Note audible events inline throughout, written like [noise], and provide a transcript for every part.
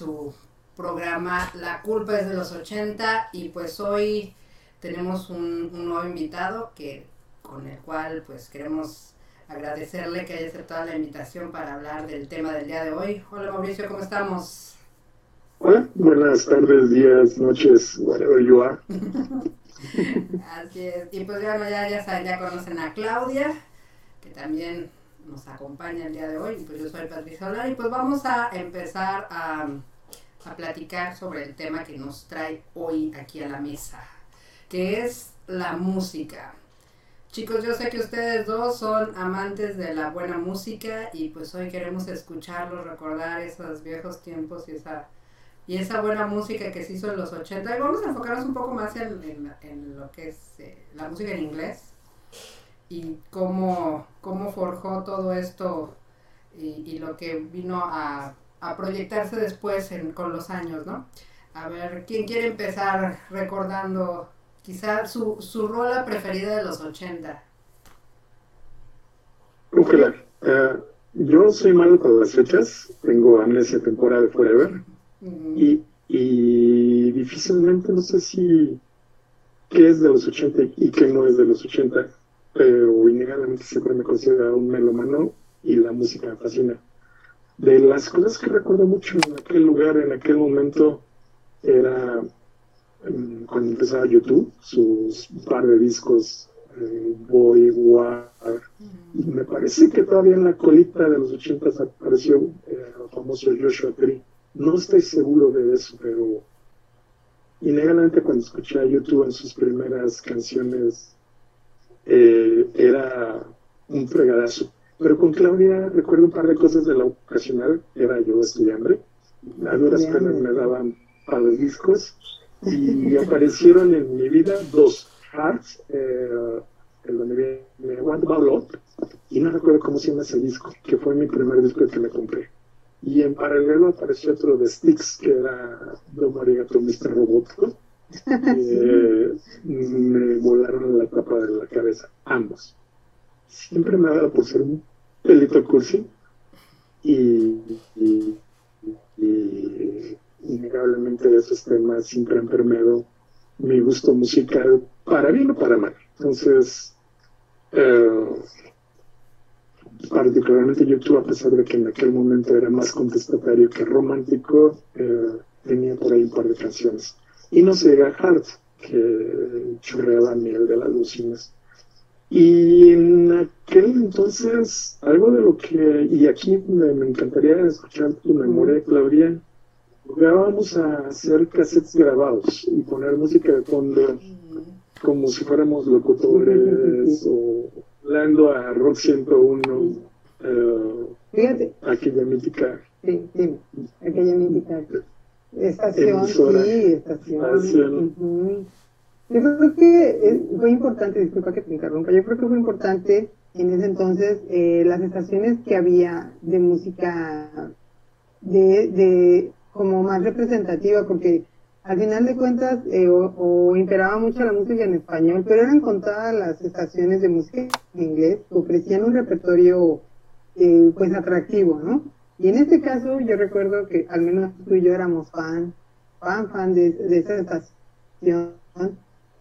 su programa La culpa es de los 80 y pues hoy tenemos un, nuevo invitado que con el cual pues queremos agradecerle que haya aceptado la invitación para hablar del tema del día de hoy. Hola Mauricio, ¿cómo estamos? Hola, buenas tardes, días, noches, whatever you are. Así es, y pues ya, ya, ya, ya conocen a Claudia, que también nos acompaña el día de hoy. Pues yo soy Patricia Solar y pues vamos a empezar a, a platicar sobre el tema que nos trae hoy aquí a la mesa, que es la música. Chicos, yo sé que ustedes dos son amantes de la buena música y pues hoy queremos escucharlos, recordar esos viejos tiempos y esa, y esa buena música que se hizo en los 80. Y vamos a enfocarnos un poco más en, en, lo que es eh, la música en inglés y cómo, cómo forjó todo esto y, lo que vino a, proyectarse después con los años, ¿no? A ver, ¿quién quiere empezar recordando quizá su, su rola preferida de los 80? Uh, yo soy malo con las fechas, tengo amnesia temporal forever y, y difícilmente no sé si qué es de los 80 y qué no es de los 80 pero innegablemente siempre me considero un melomano y la música me fascina. De las cosas que recuerdo mucho en aquel lugar, en aquel momento, era mm, cuando empezaba YouTube, sus par de discos, eh, Boy, War, me parece que todavía en la colita de los ochentas apareció eh, el famoso Joshua Tree. No estoy seguro de eso, pero innegablemente cuando escuché a YouTube en sus primeras canciones eh, era un fregadazo. Pero con Claudia recuerdo un par de cosas de la ocasional, era yo estudiante, a duras penas me daban para los discos y aparecieron en mi vida dos, Hearts, eh, el donde viene What About Love, y no recuerdo cómo se llama ese disco, que fue mi primer disco que me compré. Y en paralelo apareció otro de Sticks, que era Don Marigato Mr. Robótico eh, me volaron la tapa de la cabeza, ambos. Siempre me ha dado por ser un pelito cursi y, y, innegablemente esos temas siempre han permeado mi gusto musical para bien o para mal. Entonces, eh, particularmente YouTube, a pesar de que en aquel momento era más contestatario que romántico, eh, tenía por ahí un par de canciones y no se llega Hart, que chorreaba miel de las lucinas. Y en aquel entonces, algo de lo que, y aquí me, encantaría escuchar tu memoria, Claudia, jugábamos a hacer cassettes grabados y poner música de fondo como si fuéramos locutores o hablando a Rock 101. Eh, Fíjate. Aquella mítica. Sí, sí, aquella mítica. Estación, sí, estación. Yo creo que fue importante, disculpa que te interrumpa, yo creo que fue importante en ese entonces eh, las estaciones que había de música de, de como más representativa, porque al final de cuentas eh, o, imperaba mucho la música en español, pero eran contadas las estaciones de música en inglés que ofrecían un repertorio eh, pues atractivo, ¿no? Y en este caso yo recuerdo que al menos tú y yo éramos fan, fan, fan de, esa estación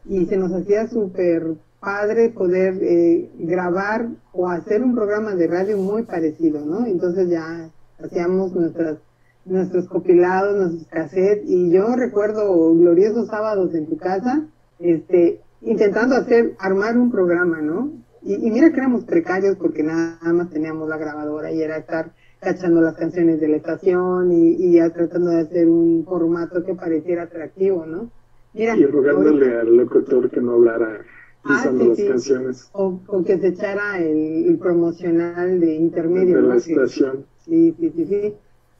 y se nos hacía súper padre poder eh, grabar o hacer un programa de radio muy parecido, ¿no? Entonces ya hacíamos nuestras, nuestros compilados, nuestros cassettes y yo recuerdo gloriosos sábados en tu casa, este, intentando hacer, armar un programa, ¿no? Y, y mira que éramos precarios porque nada más teníamos la grabadora y era estar cachando las canciones de la estación y, ya tratando de hacer un formato que pareciera atractivo, ¿no? Mira, y rogándole al locutor que no hablara ah, usando las canciones. O, que se echara el, promocional de intermedio. De la estación. Sí, sí, sí, sí.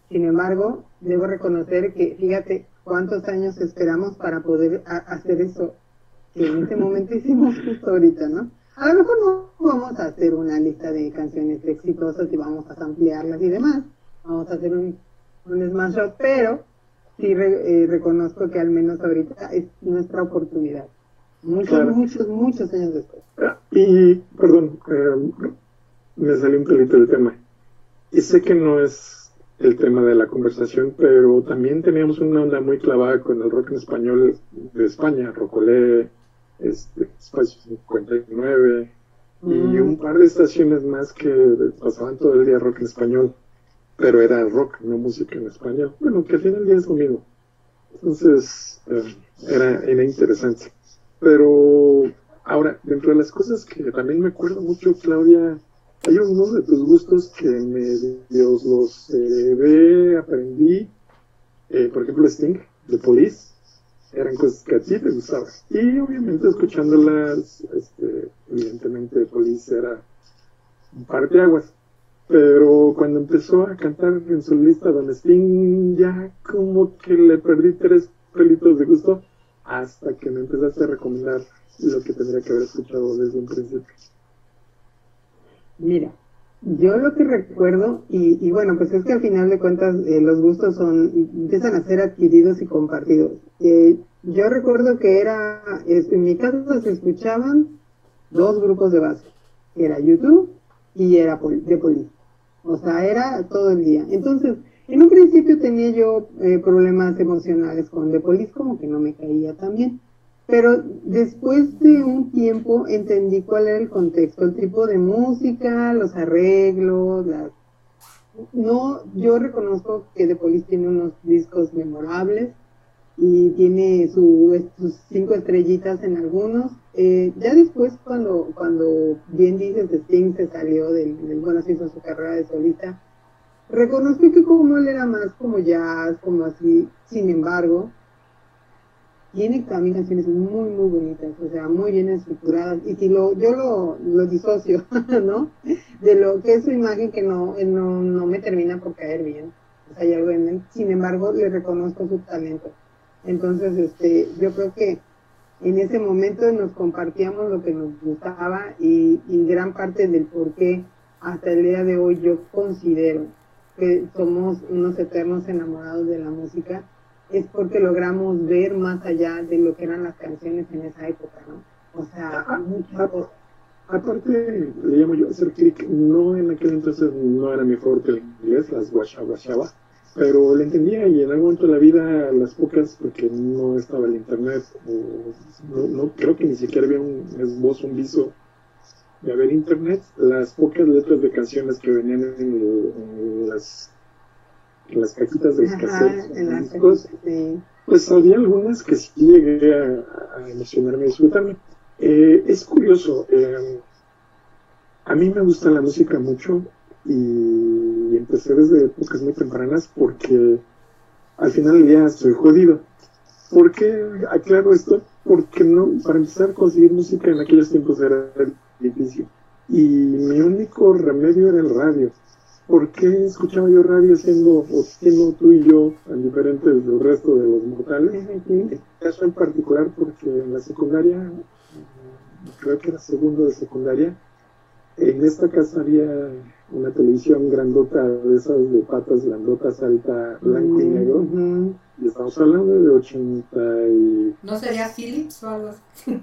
Sin embargo, debo reconocer que, fíjate, cuántos años esperamos para poder hacer eso que en este momento hicimos justo ahorita, ¿no? A lo mejor no vamos a hacer una lista de canciones exitosas y vamos a ampliarlas y demás. Vamos a hacer un, un smash up, pero sí eh, reconozco que al menos ahorita es nuestra oportunidad. Muchos, muchos, muchos años después. Y, perdón, eh, me salió un pelito del tema. Y sé que no es el tema de la conversación, pero también teníamos una onda muy clavada con el rock en español de España, Rocolé, este, Espacio 59 y mm. un par de estaciones más que pasaban todo el día rock en español, pero era rock, no música en español. Bueno, que al final día es lo. Entonces, eh, era, era interesante. Pero ahora, dentro de las cosas que también me acuerdo mucho, Claudia, hay uno de tus gustos que me Dios los heredé, aprendí, eh, por ejemplo Sting, de Police, eran cosas que a ti te gustaban. Y obviamente escuchándolas, este, evidentemente Police era un par de aguas. Pero cuando empezó a cantar en su lista Don Sting, ya como que le perdí tres pelitos de gusto hasta que me empezaste a recomendar lo que tendría que haber escuchado desde un principio. Mira, yo lo que recuerdo, y, bueno, pues es que al final de cuentas eh, los gustos son, empiezan a ser adquiridos y compartidos. Eh, yo recuerdo que era, en mi casa se escuchaban dos grupos de base, era YouTube y era de Poli. O sea, era todo el día. Entonces, en un principio tenía yo eh, problemas emocionales con The Police, como que no me caía tan bien. Pero después de un tiempo entendí cuál era el contexto, el tipo de música, los arreglos, las... No, yo reconozco que The Police tiene unos discos memorables y tiene sus cinco estrellitas en algunos. Eh, ya después, cuando, cuando bien dices, Sting se salió del, del bueno, se hizo su carrera de solista, reconozco que como él era más como jazz, como así, sin embargo, tiene también canciones muy, muy bonitas, o sea, muy bien estructuradas. Y si lo, yo lo, lo disocio, [laughs] ¿no? De lo que es su imagen que no, no, no me termina por caer bien. O sea, hay algo en. Sin embargo, le reconozco su talento. Entonces, este, yo creo que en ese momento nos compartíamos lo que nos gustaba y, gran parte del por qué hasta el día de hoy yo considero que somos unos eternos enamorados de la música es porque logramos ver más allá de lo que eran las canciones en esa época, ¿no? O sea, muchas cosas. Aparte, le llamo yo hacer clic, no en aquel entonces no era mi fuerte el inglés, las guachaba, pero le entendía y en algún momento de la vida las pocas, porque no estaba el internet, o no, creo que ni siquiera había un esbozo, un viso de haber internet, las pocas letras de canciones que venían en las en las cajitas de los cassettes, pues había algunas que sí llegué a, emocionarme y disfrutarme. Eh, es curioso, eh, a mí me gusta la música mucho y empecé desde épocas muy tempranas porque al final del día estoy jodido. ¿Por qué aclaro esto? Porque no, para empezar a conseguir música en aquellos tiempos era difícil. Y mi único remedio era el radio. ¿por qué escuchaba yo radio siendo, o siendo tú y yo tan diferentes del resto de los mortales? En este caso en particular porque en la secundaria, creo que era segundo de secundaria, en esta casa había una televisión grandota de esas de patas grandotas, alta, blanco y negro. Y estamos hablando de 80 y... ¿No sería Philips o algo así?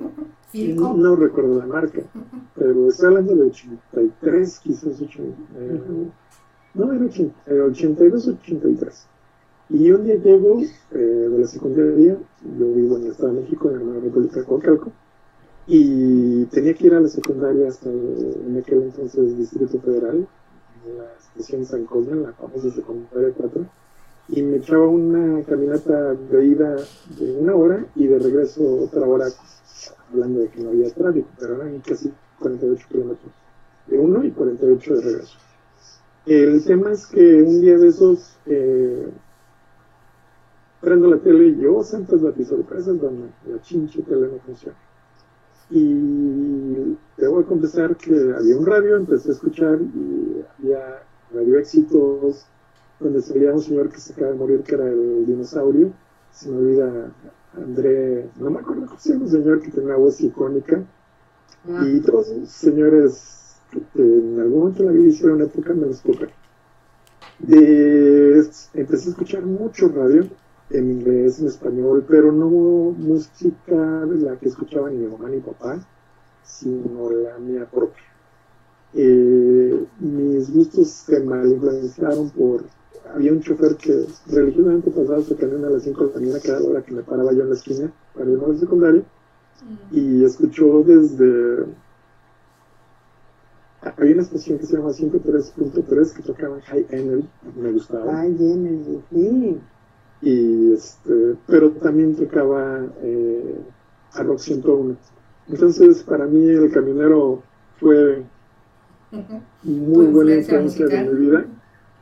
[laughs] no, recuerdo la marca, pero estoy hablando de 83, quizás 80. No, era 82, 83. Y un día llego eh, de la secundaria, yo vivo en el Estado de México, en la República de Coacalco, y tenía que ir a la secundaria hasta en aquel entonces Distrito Federal, en la estación San Cosme, la famosa secundaria 4, y me echaba una caminata de ida de una hora y de regreso otra hora, hablando de que no había tráfico, pero eran casi 48 kilómetros de uno y 48 de regreso. El tema es que un día de esos eh, prendo la tele y yo, santas sorpresas donde la chinche tele no funciona. Y debo confesar que había un radio, empecé a escuchar y había radio éxitos donde salía un señor que se acaba de morir, que era el dinosaurio. Se me olvida André, no me acuerdo cómo se llama un señor que tenía una voz icónica. Ah. Y todos los señores en algún momento de la vida hicieron una época menos poca. De, empecé a escuchar mucho radio en inglés, en español, pero no música de la que escuchaba ni mi mamá ni mi papá, sino la mía propia. Eh, mis gustos se mal influenciaron por había un chofer que religiosamente pasaba su camión a las 5 de la mañana, cada hora que me paraba yo en la esquina para ir a la secundaria, y escuchó desde... Había una estación que se llama 103.3 que tocaba High Energy, me gustaba. High Energy, sí. Y este, pero también tocaba eh, a Rock 101. Entonces, para mí, el camionero fue muy buena influencia de mi vida.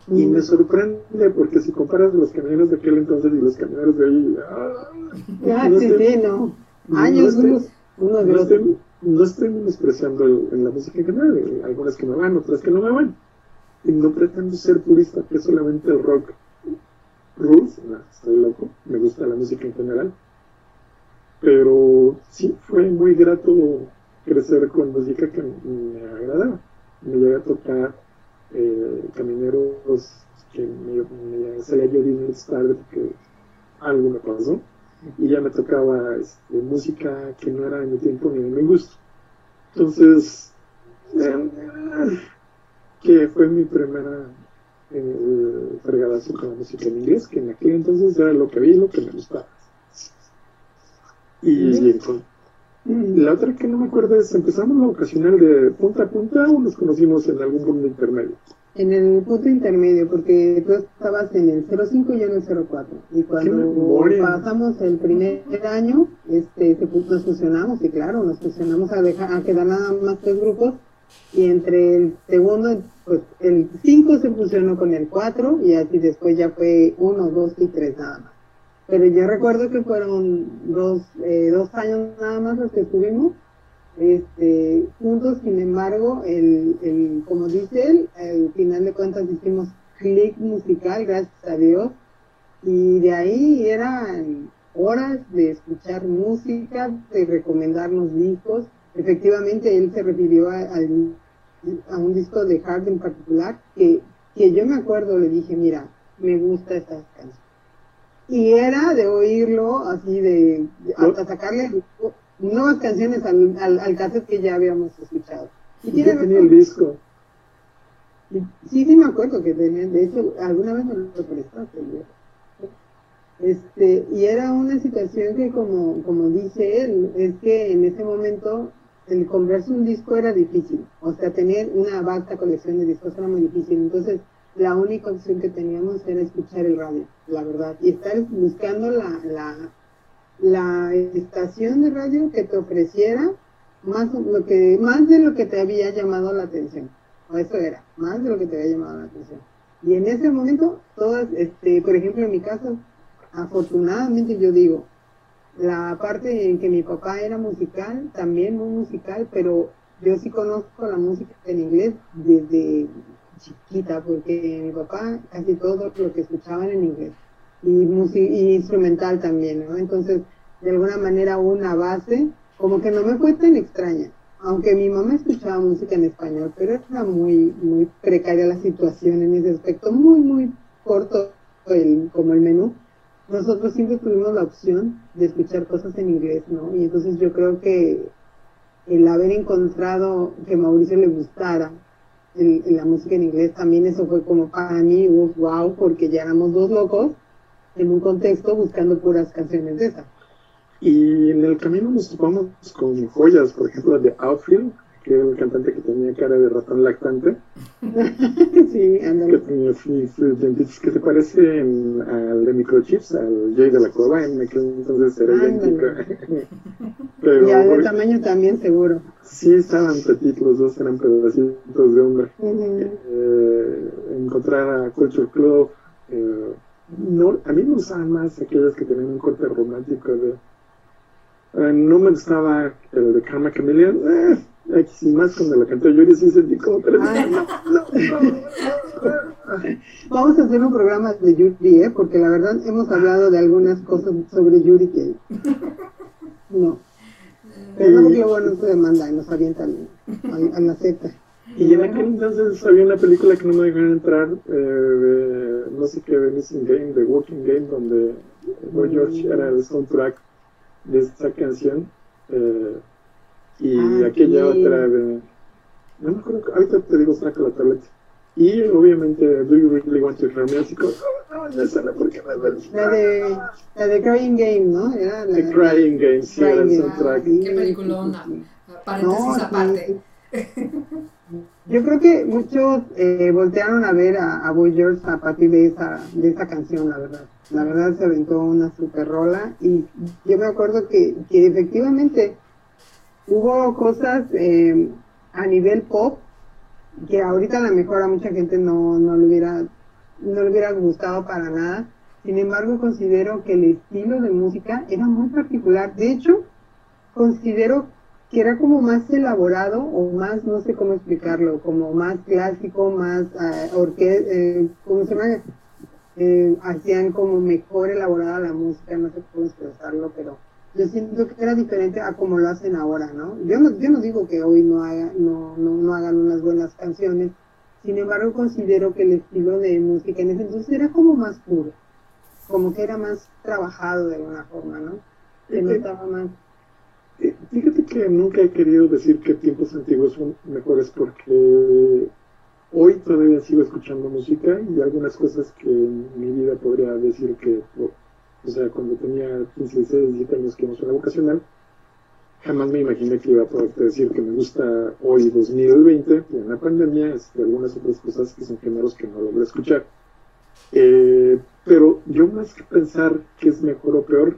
Y me sorprende porque si comparas los camioneros de aquel entonces y los camioneros de ahí. ya, no sí, sí, no. Años, no estoy, no, estoy, no estoy menospreciando en la música en general. Algunas que me van, otras que no me van. Y no pretendo ser purista, que solamente el rock No, estoy loco. Me gusta la música en general. Pero sí, fue muy grato crecer con música que me agradaba. Me llegué a tocar eh, camineros que me, salía yo Disney tarde porque algo me pasó y ya me tocaba este, música que no era de mi tiempo ni de mi gusto. Entonces, eh, que fue mi primera eh, fregadazo con la música en inglés, que en aquel entonces era lo que vi y lo que me gustaba. Y, la otra que no me acuerdo es, ¿empezamos la ocasional de punta a punta o nos conocimos en algún punto intermedio? En el punto intermedio, porque tú estabas en el 05 y yo en el 04. Y cuando pasamos el primer año, este, nos fusionamos, y claro, nos fusionamos a, dejar, a quedar nada más tres grupos. Y entre el segundo, pues el 5 se fusionó con el 4, y así después ya fue 1, 2 y 3 nada más. Pero yo recuerdo que fueron dos, eh, dos años nada más los que estuvimos este, juntos, sin embargo, el, el, como dice él, al final de cuentas hicimos clic musical, gracias a Dios, y de ahí eran horas de escuchar música, de recomendarnos discos. Efectivamente, él se refirió a, a, un disco de Hard en particular, que, que yo me acuerdo, le dije, mira, me gusta esta canción y era de oírlo así de, hasta sacarle nuevas canciones al, al, al, cassette que ya habíamos escuchado. Y tiene tenía el disco. Sí, sí me acuerdo que tenía, de hecho, alguna vez me lo prestaste. Este, y era una situación que como, como dice él, es que en ese momento el comprarse un disco era difícil, o sea, tener una vasta colección de discos era muy difícil, entonces la única opción que teníamos era escuchar el radio, la verdad, y estar buscando la, la, la estación de radio que te ofreciera más, lo que, más de lo que te había llamado la atención. O eso era, más de lo que te había llamado la atención. Y en ese momento, todas, este, por ejemplo, en mi caso, afortunadamente yo digo, la parte en que mi papá era musical, también muy musical, pero yo sí conozco la música en inglés desde chiquita, porque mi papá casi todo lo que escuchaban en inglés y, y instrumental también, ¿no? Entonces, de alguna manera una base, como que no me fue tan extraña, aunque mi mamá escuchaba música en español, pero era muy, muy precaria la situación en ese aspecto, muy, muy corto el, como el menú. Nosotros siempre tuvimos la opción de escuchar cosas en inglés, ¿no? Y entonces yo creo que el haber encontrado que Mauricio le gustara la música en inglés, también eso fue como para mí, wow, porque ya éramos dos locos en un contexto buscando puras canciones de esa. Y en el camino nos topamos con joyas, por ejemplo, de Outfield, que era el cantante que tenía cara de ratón lactante. [laughs] sí, Que tenía dientes que se parecen al de Microchips, al Jay de la Cueva, en aquel entonces era idéntico. Pero, [laughs] y de tamaño también, seguro. Sí, estaban petitos, los dos eran pedacitos de hombre. eh, encontrar a Culture Club. Eh, no, a mí me gustaban más aquellas que tenían un corte romántico de eh, no me gustaba el de Karma Chameleon. Y más cuando la canté Yuri sí sentí como tres. Vamos a hacer un programa de Yuri, ¿eh? porque la verdad hemos hablado de algunas cosas sobre Yuri que no. Pero no, luego no se demanda y nos avientan a, la Z. Y en aquel entonces había una película que no me dejaron entrar, eh, de, no sé qué, de Missing Game, de Walking Game, donde Boy George era el soundtrack de esa canción eh, y ah, aquella otra de no me acuerdo ahorita te digo saca la tableta Y obviamente, Do You Really Want to Hear Me? Así como, no, no, esa porque me La de, la de Crying Game, ¿no? Era la, The Crying Game, sí, Crying el soundtrack. Qué película, paréntesis aparte. [laughs] Yo creo que muchos eh, voltearon a ver a, a Boy George a partir de esa, de esa canción, la verdad. La verdad se aventó una super rola y yo me acuerdo que, que efectivamente hubo cosas eh, a nivel pop que ahorita a lo mejor a mucha gente no, no, le hubiera, no le hubiera gustado para nada. Sin embargo, considero que el estilo de música era muy particular. De hecho, considero que era como más elaborado o más, no sé cómo explicarlo, como más clásico, más uh, eh, ¿cómo se llama? Eh, hacían como mejor elaborada la música, no sé cómo expresarlo, pero yo siento que era diferente a como lo hacen ahora, ¿no? Yo no, yo no digo que hoy no, haga, no, no, no hagan unas buenas canciones, sin embargo considero que el estilo de música en ese entonces era como más puro, como que era más trabajado de alguna forma, ¿no? Se notaba más. Fíjate que nunca he querido decir que tiempos antiguos son mejores porque hoy todavía sigo escuchando música y algunas cosas que en mi vida podría decir que o sea, cuando tenía 15, 16, 17 años que suena vocacional, jamás me imaginé que iba a poder decir que me gusta hoy 2020, en la pandemia, de este, algunas otras cosas que son géneros que no logré escuchar. Eh, pero yo más que pensar que es mejor o peor,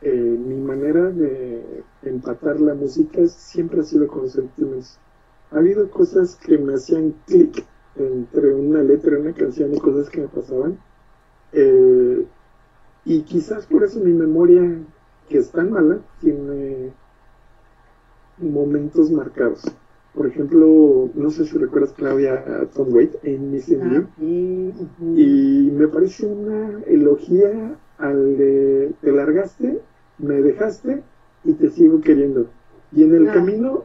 eh, mi manera de empatar la música siempre ha sido con sentimientos. Ha habido cosas que me hacían clic entre una letra y una canción y cosas que me pasaban. Eh, y quizás por eso mi memoria, que es tan mala, tiene momentos marcados. Por ejemplo, no sé si recuerdas, Claudia, a Tom Waite en Missing ah, Y me parece una elogía al de te largaste, me dejaste y te sigo queriendo. Y en el ah. camino,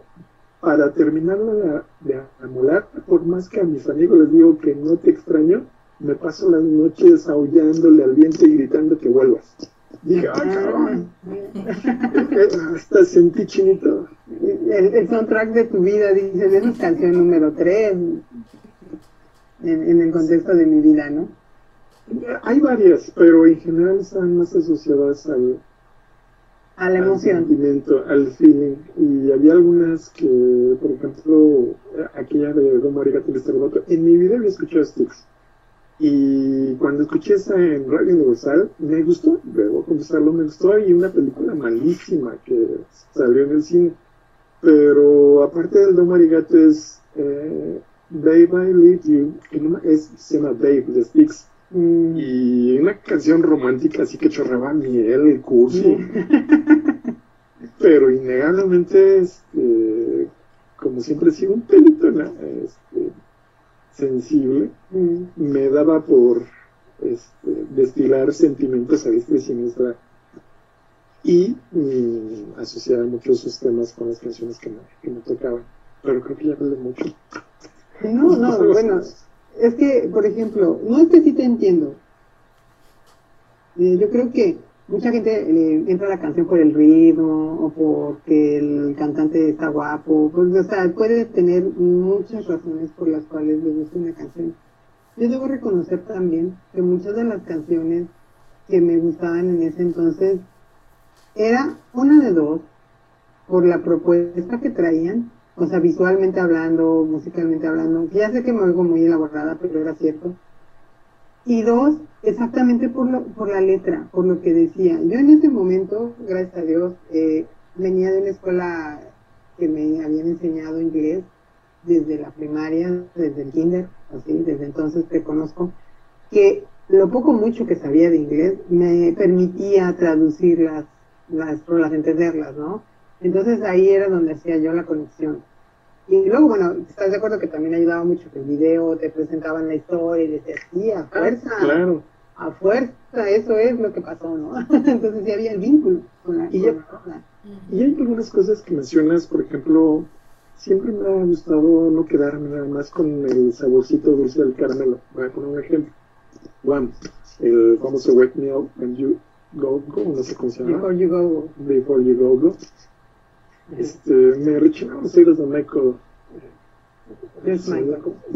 para terminar de, de amolar, por más que a mis amigos les digo que no te extraño, me paso las noches aullándole al viento y gritando que vuelvas. Dije, ¡ay, cabrón! Hasta sentí chinito. El, soundtrack de tu vida, dices, es canción número 3 en, en, el contexto de mi vida, ¿no? Hay varias, pero en general están más asociadas al, a la emoción. Al sentimiento, al feeling. Y había algunas que, por ejemplo, aquella de Don Marigato en mi vida había escuchado Sticks. Y cuando escuché esa en Radio Universal, me gustó, debo confesarlo, me gustó. Y una película malísima que salió en el cine. Pero aparte del Don Marigato es eh, Babe I Leave You, que no, es, se llama Babe, de Sticks. Mm. Y una canción romántica así que chorraba miel, el curso. [laughs] Pero innegablemente, este, como siempre, sigo un pelito ¿no? este, sensible, mm. me daba por este, destilar sentimientos a diestra y siniestra y mm, asociar muchos sus temas con las canciones que me, que me tocaban. Pero creo que ya hablé mucho. No, no, bueno, es que, por ejemplo, no es que sí te entiendo. Eh, yo creo que mucha gente le entra a la canción por el ritmo o porque el cantante está guapo. Pues, o sea, puede tener muchas razones por las cuales le gusta una canción. Yo debo reconocer también que muchas de las canciones que me gustaban en ese entonces era una de dos por la propuesta que traían, o sea, visualmente hablando, musicalmente hablando, ya sé que me oigo muy elaborada, pero era cierto y dos, exactamente por, lo, por la letra, por lo que decía. Yo en ese momento, gracias a Dios, eh, venía de una escuela que me habían enseñado inglés desde la primaria, desde el kinder, así, desde entonces te conozco, que lo poco mucho que sabía de inglés me permitía traducir las, las entenderlas, ¿no? Entonces ahí era donde hacía yo la conexión. Y luego, bueno, ¿estás de acuerdo que también ayudaba mucho que el video te presentaban la historia y decías, sí, a ah, fuerza, claro. a fuerza, eso es lo que pasó, ¿no? [laughs] Entonces sí había el vínculo con la, y, y hay algunas cosas que mencionas, por ejemplo, siempre me ha gustado no quedarme nada más con el saborcito dulce del caramelo. Voy a poner un ejemplo. One, el famoso Wake Me Up When You Go Go, no sé cómo se llama. Before You Go Before You Go Go. Este, me rechinaba los oídos de Michael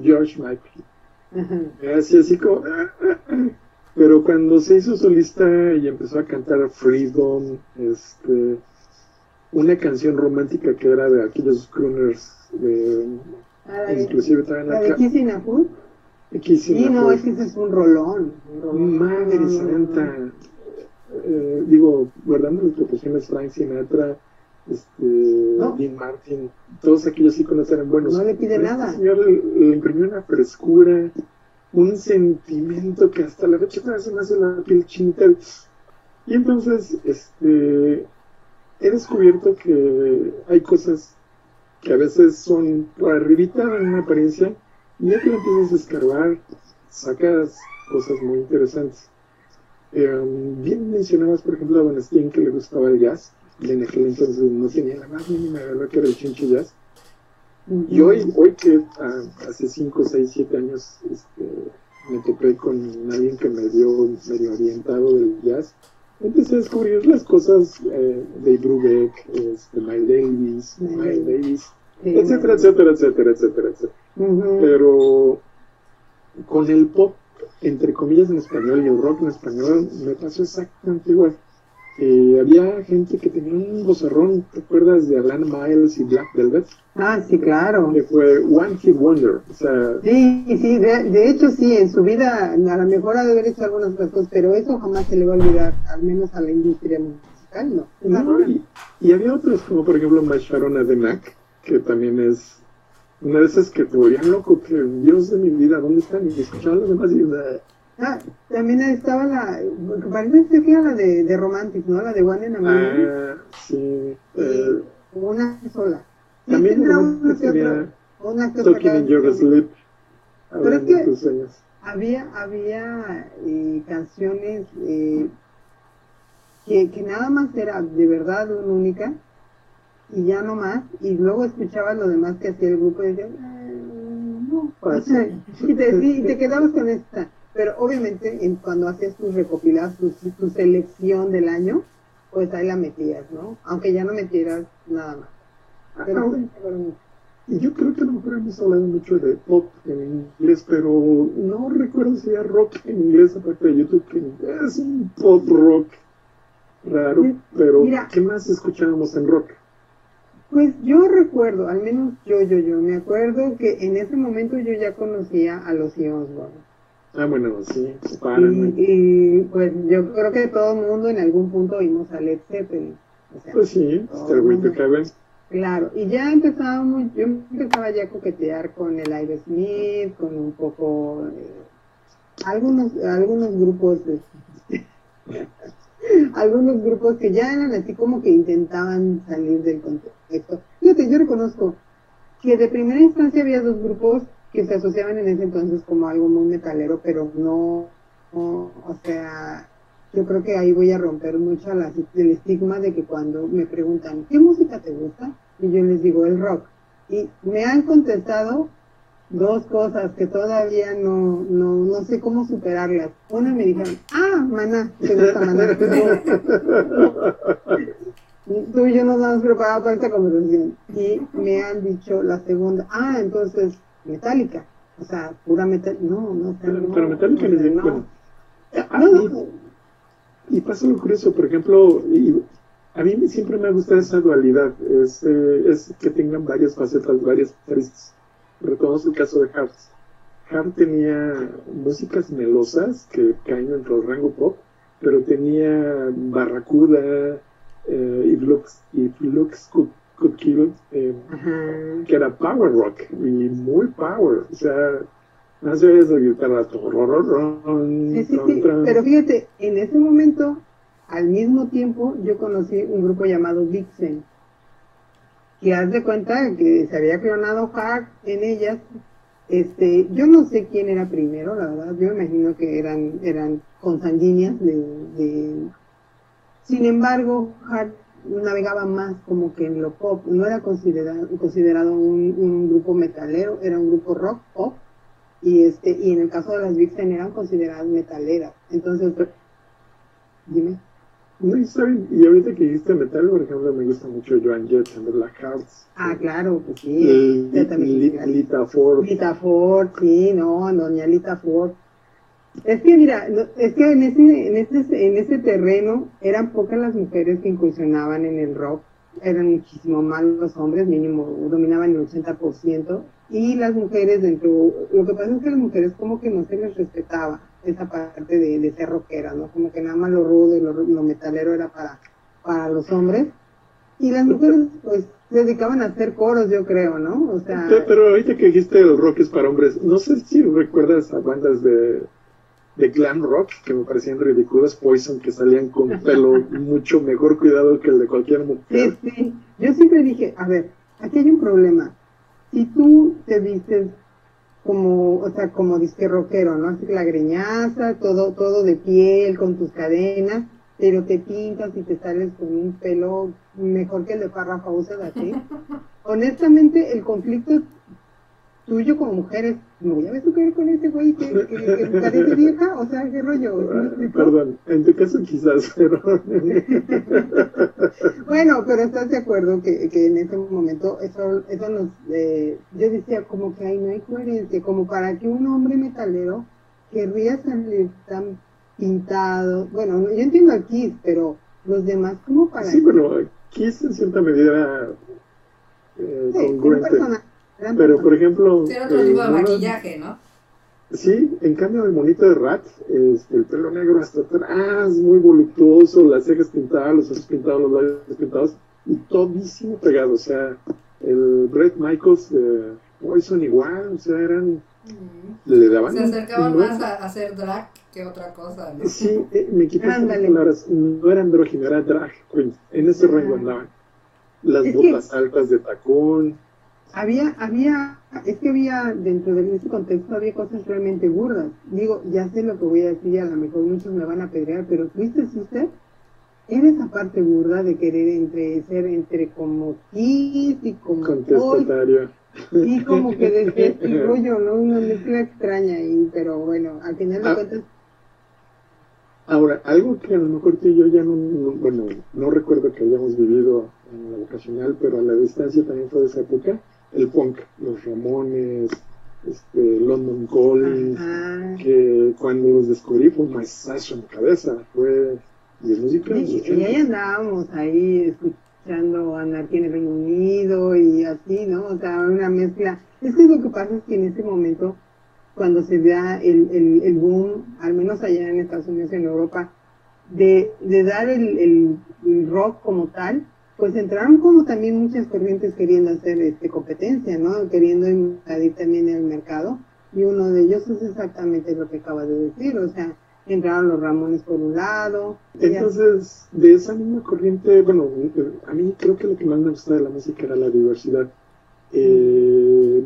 George Michael. Así, así como... Pero cuando se hizo solista y empezó a cantar Freedom, este, una canción romántica que era de aquellos crooners, de, ah, inclusive también ¿La de Kissing a? Sí, no, es que ese es un rolón. Madre santa. Eh, digo, guardando las proporciones, Frank Sinatra, este, Dean Martin, todos aquellos iconos eran buenos. No le pide este nada. señor le, imprimió una frescura, un sentimiento que hasta la fecha se me hace la piel chinita. Y entonces, este, he descubierto que hay cosas que a veces son por arribita en una apariencia y ya que lo empiezas a escarbar, sacas cosas muy interesantes. Em, bien mencionabas, por ejemplo, a Don Steen que le gustaba el jazz, y en aquel entonces no tenía la más mínima idea que era el chinche jazz. Y hoy, hoy que ah, hace 5, 6, 7 años este, me topé con alguien que me dio medio orientado del jazz, empecé a descubrir las cosas eh, de Brubeck, este, Miles Davis, Miles Davis, etcétera, etcétera, etcétera, etcétera, etcétera. Pero con el pop, entre comillas en español y el rock en español, me pasó exactamente igual. Eh, había gente que tenía un bozarrón, ¿te acuerdas de Alan Miles y Black Velvet? Ah, sí, claro. Que fue One Hit Wonder. O sea, sí, sí, de, hecho sí, en su vida a lo mejor ha de haber hecho algunas cosas, pero eso jamás se le va a olvidar, al menos a la industria musical, ¿no? y, había otros, como por ejemplo Masharona de Mac, que también es una de esas que te volvían loco, que Dios de mi vida, ¿dónde están? Y escuchaban los demás y Ah, también estaba la, parece que era la de, de Romantic, ¿no? La de One in a Ah, sí. Eh, una sola. también una que otra, una que Talking in Your Sleep. Pero es que había, había eh, canciones eh, que, que nada más era de verdad una única y ya no más, y luego escuchabas lo demás que hacía el grupo y decías, eh, no, pues, [laughs] y, te, y te quedabas con esta. Pero obviamente en, cuando hacías tus recopiladas, tu, selección del año, pues ahí la metías, ¿no? Aunque ya no metieras nada más. Pero, yo creo que a lo mejor hemos hablado mucho de pop en inglés, pero no recuerdo si era rock en inglés, aparte de YouTube, que es un pop rock raro, pero ¿qué más escuchábamos en rock? Pues yo recuerdo, al menos yo, yo, yo, me acuerdo que en ese momento yo ya conocía a los Ions Ah, bueno, sí, y, y, pues yo creo que todo el mundo en algún punto vimos a Led Zeppelin. pues sí, Stairway Heaven. Claro, y ya empezábamos, yo empezaba ya a coquetear con el Ive Smith, con un poco, eh, algunos, algunos grupos, [laughs] algunos grupos que ya eran así como que intentaban salir del contexto. Fíjate, yo reconozco que de primera instancia había dos grupos que se asociaban en ese entonces como algo muy metalero, pero no, o sea, yo creo que ahí voy a romper mucho la, el estigma de que cuando me preguntan, ¿qué música te gusta? Y yo les digo, el rock. Y me han contestado dos cosas que todavía no, no, no sé cómo superarlas. Una me dijeron, ah, maná, te gusta maná. [laughs] Tú y yo nos hemos preparado para esta conversación. Y me han dicho la segunda, ah, entonces metálica. O sea, pura metal. No, no, pero, pero metálica les digo. Y pasa lo curioso, por ejemplo, y a mí siempre me gusta esa dualidad, es, eh, es que tengan varias facetas, varias aristas. Retomamos el caso de Hart. Hart tenía músicas melosas que caen dentro del rango pop, pero tenía Barracuda, eh, y Looks, y Looks Kill, eh, que era power rock y muy power, o sea, no se de guitarra. Sí, sí, sí, pero fíjate, en ese momento, al mismo tiempo, yo conocí un grupo llamado Vixen, que haz de cuenta que se había clonado Hart en ellas. Este, yo no sé quién era primero, la verdad, yo imagino que eran, eran consanguíneas de, de... Sin embargo, Hart navegaba más como que en lo pop, no era considerado, considerado un, grupo metalero, era un grupo rock pop, y este, y en el caso de las Vixen eran consideradas metaleras. Entonces, dime. No, y, y ahorita que dijiste metal, por ejemplo, me gusta mucho Joan Jett and the Black Hearts. Ah, claro, pues sí. Lita Ford. Lita Ford, sí, no, doña Lita Ford. Es que mira, es que en ese, en ese, en ese terreno eran pocas las mujeres que incursionaban en el rock, eran muchísimo más los hombres, mínimo dominaban el 80%, y las mujeres dentro, lo que pasa es que las mujeres como que no se les respetaba esa parte de, de ser rockera, ¿no? Como que nada más lo rudo y lo, metalero era para, para los hombres, y las mujeres pues se dedicaban a hacer coros, yo creo, ¿no? O sea... Pero ahorita que dijiste el rock es para hombres, no sé si recuerdas a bandas de de glam rock que me parecían ridículas, Poison, que salían con pelo [laughs] mucho mejor cuidado que el de cualquier mujer. Sí, sí. Yo siempre dije, a ver, aquí hay un problema. Si tú te vistes como, o sea, como disque rockero, ¿no? Así que la greñaza, todo, todo de piel, con tus cadenas, pero te pintas y te sales con un pelo mejor que el de Farrah Fawcett, así. [laughs] Honestamente, el conflicto tuyo como mujeres, no voy a ver ver con ese güey que, que, que parece vieja, o sea, qué rollo. Perdón, en tu caso quizás, [laughs] pero... [laughs] bueno, pero estás de acuerdo que, que en ese momento eso, eso nos, eh, yo decía como que ahí no hay coherencia, como para que un hombre metalero querría salir tan pintado, bueno, yo entiendo a Kiss, pero los demás como para... Sí, bueno, Kiss en cierta medida eh, sí, congruente. Pero, por ejemplo... Tiene otro tipo de maquillaje, ¿no? Sí, en cambio el monito de Rat, este, el pelo negro hasta atrás, muy voluptuoso, las cejas pintadas, los ojos pintados, los labios pintados, y todísimo pegado. O sea, el Brett Michaels eh, igual, o sea, eran... Le daban... Se acercaban más a, hacer drag que otra cosa, ¿no? Sí, eh, me quitas las palabras, no era andrógino, era drag En ese rango andaban. Las botas altas de tacón había, había, es que había, dentro de ese contexto había cosas realmente burdas. Digo, ya sé lo que voy a decir, a lo mejor muchos me van a pedrear, pero ¿fuiste usted? Era esa parte burda de querer entre ser entre como Kiss y como Contestatario. Y como que desde este [laughs] rollo, ¿no? Una mezcla extraña ahí, pero bueno, al final de ah. cuentas Ahora, algo que a lo mejor tú y yo ya no, bueno, no recuerdo que hayamos vivido en la vocacional, pero a la distancia también fue de esa época, el punk, los Ramones, este, London Calling, que cuando los descubrí fue un maestrazo en cabeza, fue y música. Y, y ahí andábamos ahí escuchando Anarquía en el Reino Unido y así, ¿no? O sea, una mezcla. Es que lo que pasa es que en ese momento, cuando se da el, el, el boom, al menos allá en Estados Unidos, en Europa, de, de dar el, el rock como tal, pues entraron como también muchas corrientes queriendo hacer este competencia, ¿no? Queriendo invadir también el mercado. Y uno de ellos es exactamente lo que acaba de decir, o sea, entraron los Ramones por un lado. Entonces, de esa misma corriente, bueno, a mí creo que lo que más me gustaba de la música era la diversidad. Eh,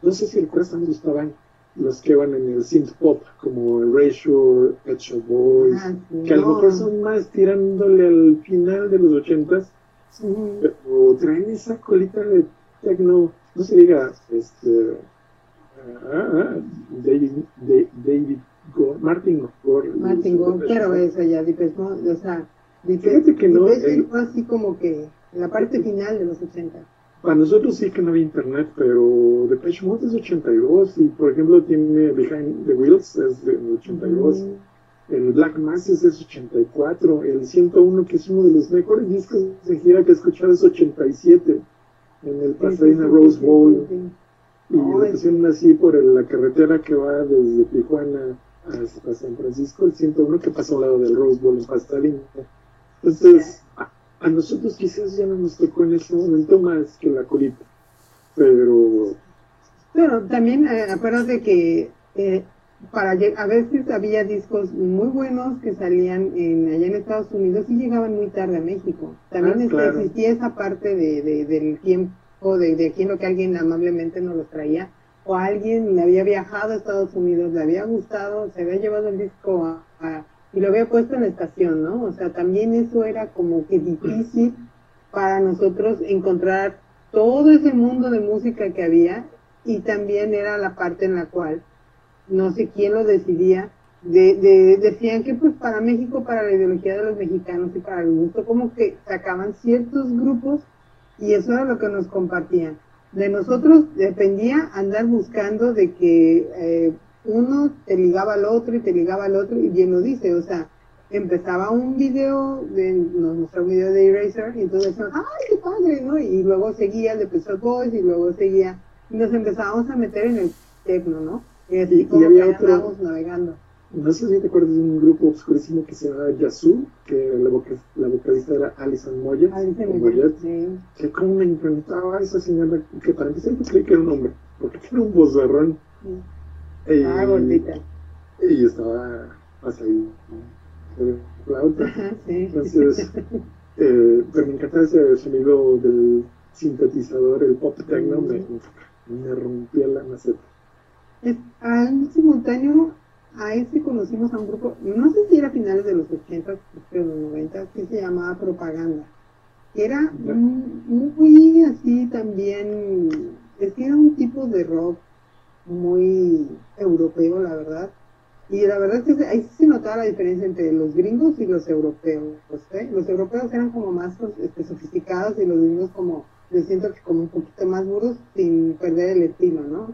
no sé si recuerdas, me gustaban los que van en el synth pop, como Ratio, Pet Shop Boys, ah, que a lo mejor son más tirándole al final de los ochentas, pero traen esa colita de tecno, no se diga, este, ah, David, David Gore, Martin Gore. Martin Gore, claro, eso ya, o sea, Fíjate que no. así como que la parte final de los 80. Para nosotros sí que no había internet, pero Depeche Mode es 82 y por ejemplo tiene Behind the Wheels es de 82 el Black Masses es 84, el 101 que es uno de los mejores discos de gira que he escuchado es 87, en el Pasadena Rose Bowl, y lo pusieron así por la carretera que va desde Tijuana hasta San Francisco, el 101 que pasa al lado del Rose Bowl en Pasadena. Entonces, a, nosotros quizás ya no nos tocó en ese momento más que la colita, pero... Bueno, también eh, acuérdate que eh, para a veces había discos muy buenos que salían en, allá en Estados Unidos y llegaban muy tarde a México. También ah, existía esa parte de, del tiempo, de, de aquí lo que alguien amablemente nos los traía, o alguien le había viajado a Estados Unidos, le había gustado, se había llevado el disco y lo había puesto en la estación, ¿no? O sea, también eso era como que difícil para nosotros encontrar todo ese mundo de música que había y también era la parte en la cual no sé quién lo decidía, de, decían que pues para México, para la ideología de los mexicanos y para el gusto, como que sacaban ciertos grupos y eso era lo que nos compartían. De nosotros dependía andar buscando de que eh, uno te ligaba al otro y te ligaba al otro, y bien lo dice, o sea, empezaba un video, de, nos mostró un video de Eraser, y entonces ¡ay, qué padre! ¿no? Y luego seguía el de Pet Boys, y luego seguía, y nos empezábamos a meter en el tecno, ¿no? Y, así y, había otro, navegando. No sé si te acuerdas de un grupo obscurísimo que se llamaba Yasu, que la, la vocalista era Alison Moyet. Alison Moyet, sí. Que como me encantaba esa señora, que para empezar yo creí que era un hombre, porque tiene un vozarrón. Sí. ah, gordita. Y estaba así, flauta. sí. Entonces, eh, pero me encantaba ese sonido del sintetizador, el pop techno, me, me rompía la maceta. Al simultáneo a ese conocimos a un grupo, no sé si era a finales de los 80, pero los 90, que se llamaba Propaganda. Era muy así también, es que era un tipo de rock muy europeo, la verdad. Y la verdad es que ahí se notaba la diferencia entre los gringos y los europeos. ¿eh? Los europeos eran como más este, sofisticados y los gringos como, yo siento que como un poquito más burros sin perder el estilo, ¿no?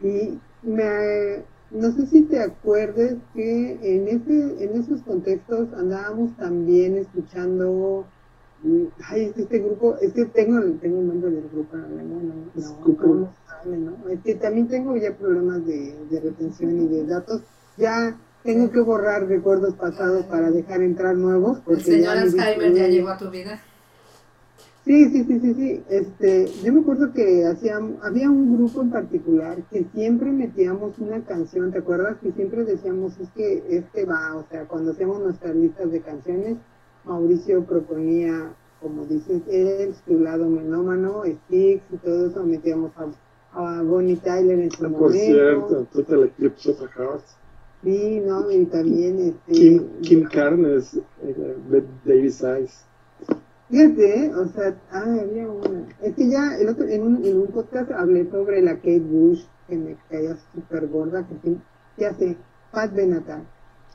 Y me, no sé si te acuerdes que en, ese, en esos contextos andábamos también escuchando, mm, ay, este grupo, es que tengo, tengo el nombre del grupo, no, no, no, sale, ¿no? Es que también tengo ya problemas de, de retención y de datos, ya tengo que borrar recuerdos pasados para dejar entrar nuevos. Porque el señor Alzheimer ya llegó a tu vida. Sí, sí, sí, sí, sí. Este, yo me acuerdo que hacían, había un grupo en particular que siempre metíamos una canción, ¿te acuerdas? Que siempre decíamos, es que este va, o sea, cuando hacíamos nuestras listas de canciones, Mauricio proponía, como dices él, su lado menómano, Sticks y todo eso, metíamos a, Bonnie Tyler en su ah, Por cierto, Total Eclipse of a Heart. Sí, no, y también este... Kim, Kim Carnes, eh, Davis Eyes. Fíjate, ¿eh? o sea, ah, había una. Es que ya el otro, en, un, en un podcast hablé sobre la Kate Bush, que me caía súper gorda, que ¿qué hace? Pat Benatar.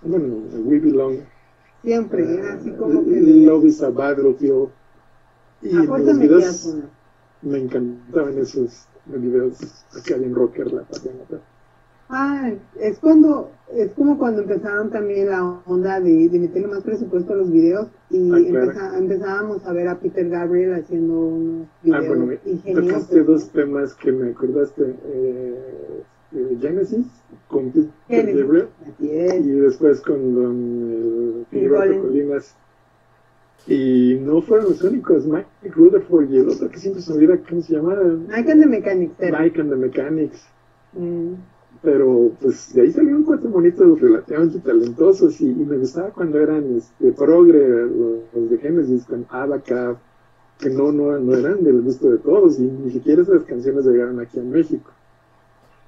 Bueno, We Belong. Siempre, era así como que... Love is a Battlefield. Y los videos, me encantaban esos videos acá en rocker, la Pat Benatar. Ah, es cuando, es como cuando empezaron también la onda de, de meterle más presupuesto a los videos y ah, empezábamos a ver a Peter Gabriel haciendo unos videos ah, bueno, Tocaste dos temas que me acordaste, eh, Genesis con Peter Gabriel y después con Don eh, Colinas. Y no fueron los únicos, Mike Rutherford y el otro que siempre se olvida cómo se llama. Mike and the Mechanics. Mike and the Mechanics. Mm pero pues de ahí salieron cuatro bonitos relativamente talentosos y, me gustaba cuando eran este, progre los, de Genesis con Abacab que no, no, no eran del gusto de todos y ni siquiera esas canciones llegaron aquí a México.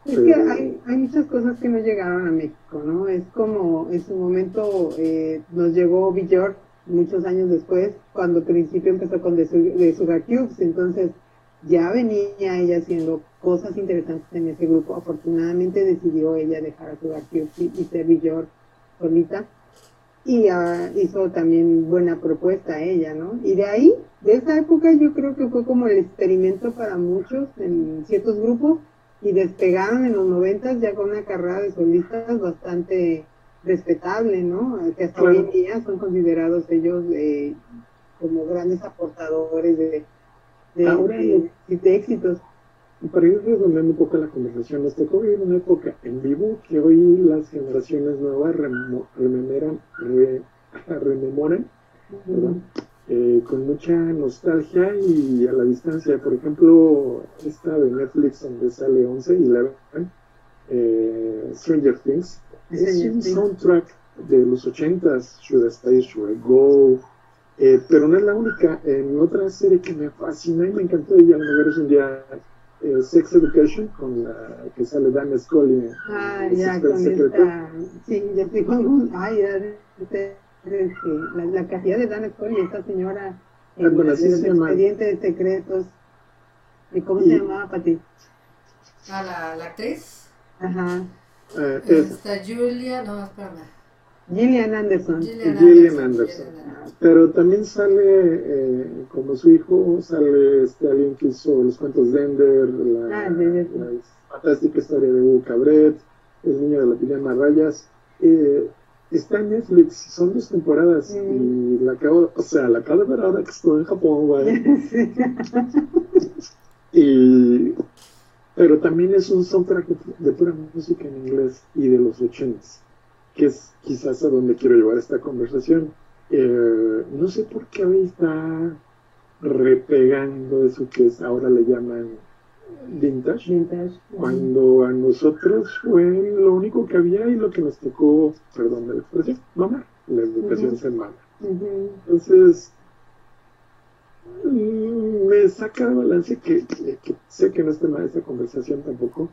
Es que hay, hay muchas cosas que no llegaron a México, ¿no? Es como en su momento eh, nos llegó Björk muchos años después, cuando al principio empezó con The, Sugar Cubes, entonces ya venía ella haciendo cosas interesantes en ese grupo. Afortunadamente decidió ella dejar a su y, y ser York solita. Y uh, hizo también buena propuesta ella, ¿no? Y de ahí, de esa época, yo creo que fue como el experimento para muchos en ciertos grupos y despegaron en los noventas ya con una carrera de solistas bastante respetable, ¿no? Que hasta hoy en día son considerados ellos eh, como grandes aportadores de, de, de, éxitos. Y para ir redondeando un poco la conversación, nos tocó vivir una época en vivo que hoy las generaciones nuevas rememoran, [laughs] rememoran eh, con mucha nostalgia y a la distancia. Por ejemplo, esta de Netflix donde sale 11 y 11, eh, Stranger Things, es un soundtrack de los 80s, Should I Stay, Should I Go, eh, pero no es la única. En otra serie que me fascina y me encantó, y a lo mejor es un día eh, Sex Education, con la que sale Dan Scully. Ah, ya, con esta. Sí, ya estoy con. Ay, ya, este, la, la cantidad de Dan Scully, esta señora. En, ah, bueno, así los expedientes secretos. ¿Y cómo se llamaba, Pati? Ah, la, la actriz. Ajá. Eh, Está Julia, no, espérame. Gillian Anderson. Gillian, Anderson. Pero también sale, eh, como su hijo, sale este alguien que hizo los cuentos de Ender, la, ah, la fantástica historia de Hugo Cabret, El niño de la pijama rayas. Eh, está en Netflix, son dos temporadas y la acabo, o sea, la acabo de ver ahora que estoy en Japón, güey. [laughs] y, pero también es un soundtrack de pura música en inglés y de los ochentas, que es quizás a donde quiero llevar esta conversación. Eh, no sé por qué hoy está repegando eso que ahora le llaman vintage, cuando a nosotros fue lo único que había y lo que nos tocó, perdón la expresión, mamá, la educación semana. Entonces, mm, me saca de balance que, sé que no es tema de esta conversación tampoco.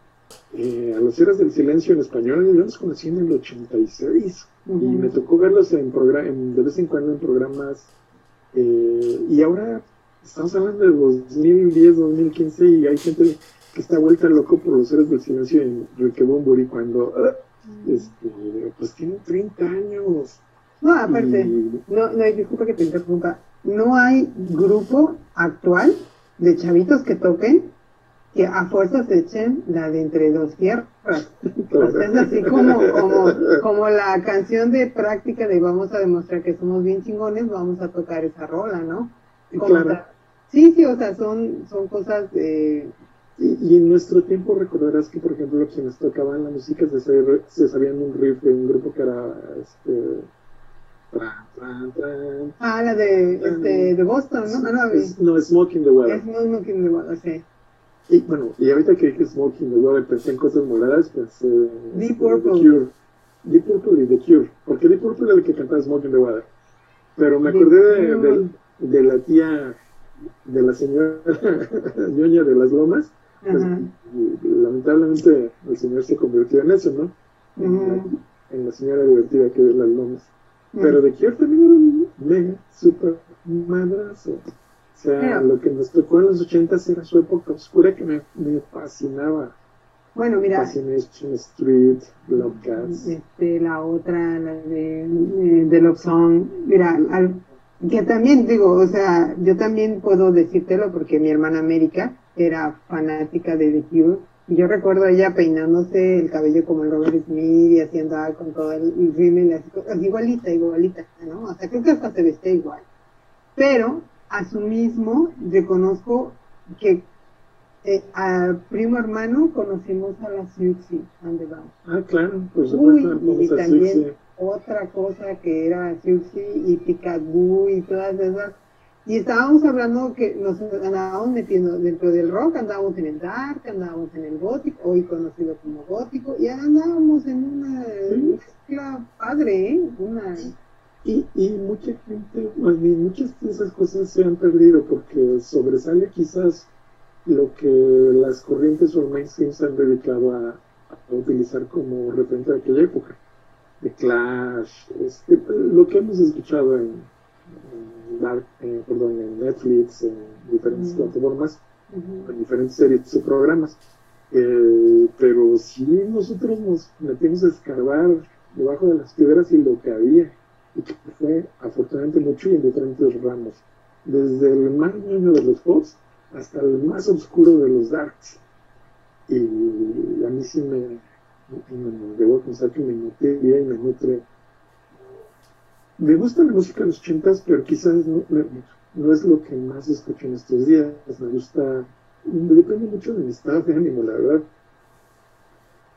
Eh, a los Eras del Silencio en español, yo los conocí en el 86 y me tocó verlos en, en de vez en cuando en programas. Eh, y ahora estamos hablando de 2010, 2015 y hay gente que está vuelta loco por los seres del silencio en Enrique Bumburi cuando ah, este, pues tiene 30 años. No, aparte, no, no, disculpa que te interrumpa, no hay grupo actual de chavitos que toquen que a fuerzas echen la de entre dos tierras. [laughs] es así como, como, como la canción de práctica de vamos a demostrar que somos bien chingones, vamos a tocar esa rola, ¿no? claro. Sí, sí, o sea, son, son cosas de... Y, en nuestro tiempo recordarás que, por ejemplo, quienes tocaban la música se, se sabían un riff de un grupo que era... Este, ah, la de, este, de Boston, ¿no? Ah, no, no, Smoking the. Es Smoking the Water, sí. Y bueno, y ahorita que dije Smoking the Water pensé en cosas moradas, pues... Eh, Deep este, Purple. The Cure. Deep Purple y The Cure. Porque Deep Purple era el que cantaba Smoking the Water. Pero me acordé de, de, de la tía de la señora [laughs] ñoña de las lomas, pues, lamentablemente el señor se convirtió en eso, ¿no? en, la, señora divertida que de las lomas. Pero de Cure también era un mega, super madrazo. O sea, lo que nos tocó en los ochentas era su época oscura que me, me fascinaba. Bueno, mira. Fascination Street, Love Cats. Este, la otra, la de, de, Love Song. Mira, al, que también digo, o sea, yo también puedo decírtelo porque mi hermana América era fanática de The Cure y yo recuerdo a ella peinándose el cabello como el Robert Smith y haciendo algo con todo el rímel, así, igualita, igualita, ¿no? O sea, creo que hasta se vestía igual. Pero a su mismo reconozco que eh, a primo hermano conocimos a la Siouxsie ¿dónde vamos? Ah, claro, por supuesto. Uy, y también otra cosa que era Siouxsie y Picaboo y todas esas. Y estábamos hablando que nos andábamos metiendo dentro del rock, andábamos en el dark, andábamos en el gótico, hoy conocido como gótico, y andábamos en una mezcla padre, ¿eh? Una... Y, y mucha gente, muchas de esas cosas se han perdido porque sobresale quizás lo que las corrientes o mainstream se han dedicado a, a utilizar como referente de aquella época de Clash, este, lo que hemos escuchado en, eh, perdón, en Netflix, en diferentes plataformas, en diferentes series y programas. Eh, pero si nosotros nos metimos a escarbar debajo de las piedras y lo que había, y que fue afortunadamente mucho y en diferentes ramos, desde el más niño de los Fox hasta el más oscuro de los Darks. Y a mí sí me, debo pensar que me nutre y me nutre. Me gusta la música de los ochentas, pero quizás no, no, es lo que más escucho en estos días. Me gusta, depende mucho de mi estado de ánimo, la verdad.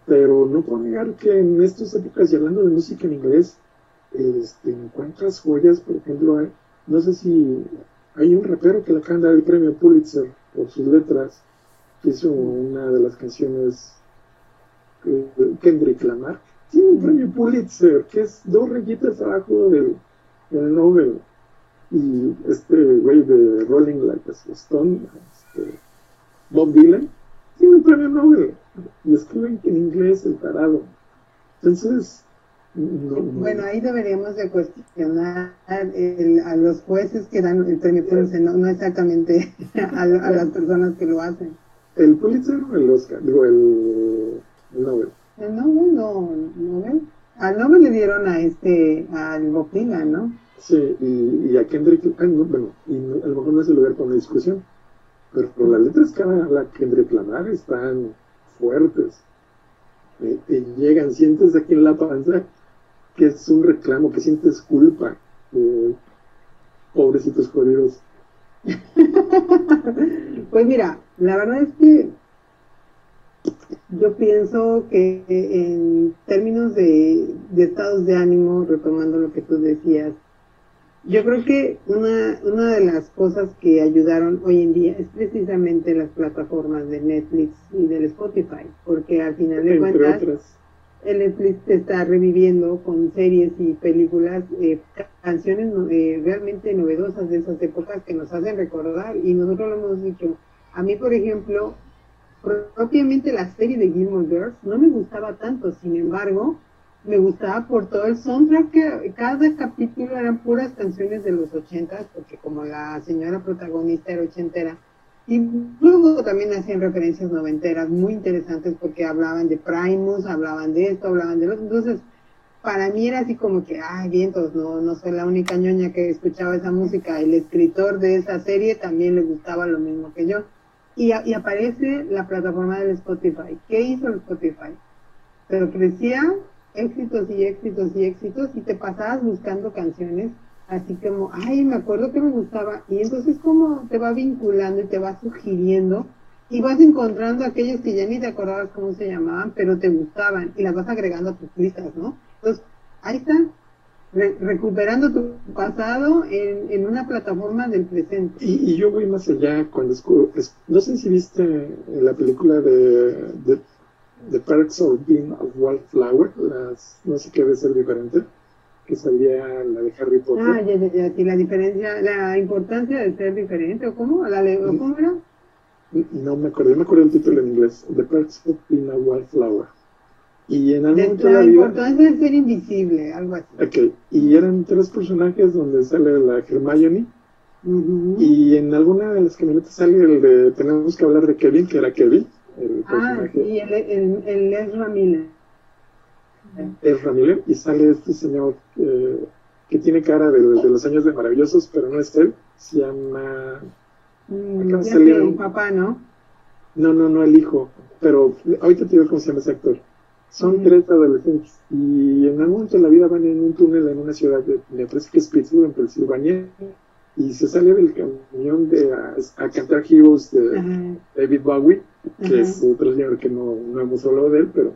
Pero no puedo negar que en estas épocas, y hablando de música en inglés, este, encuentras joyas, por ejemplo, no sé si hay un rapero que le acaban de dar el premio Pulitzer por sus letras, que hizo una de las canciones Kendrick Lamar, tiene un premio Pulitzer, que es dos rayitas abajo del, del Nobel. Y este güey de Rolling Like a Stone, este, Bob Dylan, tiene un premio Nobel. Y escriben en inglés el tarado. Entonces, bueno, ahí deberíamos de cuestionar a los jueces que dan el premio Pulitzer, no, exactamente a, las personas que lo hacen. El Pulitzer o el Oscar, digo, el, el Nobel. El Nobel no, Nobel. Al Nobel le dieron a este, al Bopila, ¿no? Sí, y, y a Kendrick, bueno, y a lo mejor no es el lugar para una discusión, pero las letras que habla Kendrick Lamar están fuertes. Eh, te llegan, sientes aquí en la panza que es un reclamo, que sientes culpa. Eh, pobrecitos jodidos. [laughs] pues mira, la verdad es que yo pienso que en términos de, estados de ánimo, retomando lo que tú decías, yo creo que una, una de las cosas que ayudaron hoy en día es precisamente las plataformas de Netflix y del Spotify, porque al final de cuentas el Netflix está reviviendo con series y películas, eh, canciones eh, realmente novedosas de esas épocas que nos hacen recordar y nosotros lo hemos dicho. A mí, por ejemplo, propiamente la serie de Gilmore Girls no me gustaba tanto, sin embargo, me gustaba por todo el soundtrack que cada capítulo eran puras canciones de los ochentas, porque como la señora protagonista era ochentera, y luego también hacían referencias noventeras muy interesantes porque hablaban de Primus, hablaban de esto, hablaban de lo Entonces, para mí era así como que, ay, vientos, no, no soy la única ñoña que escuchaba esa música. El escritor de esa serie también le gustaba lo mismo que yo. Y, y aparece la plataforma del Spotify. ¿Qué hizo el Spotify? Pero crecía éxitos y éxitos y éxitos y te pasabas buscando canciones así como, ay, me acuerdo que me gustaba, y entonces como te va vinculando y te va sugiriendo, y vas encontrando aquellos que ya ni te acordabas cómo se llamaban, pero te gustaban, y las vas agregando a tus listas, ¿no? Entonces, ahí está, recuperando tu pasado en, en, una plataforma del presente. Y, yo voy más allá, cuando no sé si viste la película de, de, de Perks of Being a Wildflower, las, no sé qué debe ser diferente que salía la de Harry Potter. Ah, ya, ya, ya, sí, la diferencia, la importancia de ser diferente, ¿o cómo? ¿La o ¿Cómo era? No me acuerdo, me acuerdo el título en inglés, The Perks of Being a Wildflower. Y en algún momento la, la importancia de ser invisible, algo así. Ok, y eran tres personajes donde sale la Hermione, y en alguna de las camionetas sale el de tenemos que hablar de Kevin, que era Kevin. El ah, sí, el, el, el Ezra Miller es Ramírez y sale este señor eh, que tiene cara de, los años de maravillosos, pero no es él, se llama... Mm, el papá, ¿no? No, no, no el hijo, pero ahorita te digo cómo se llama ese actor. Son tres adolescentes y en algún momento de la vida van en un túnel en una ciudad, de, me parece que es Pittsburgh, en Pensilvania, y se sale del camión de a, cantar Heroes de David Bowie, que es otro señor que no, no hemos hablado de él, pero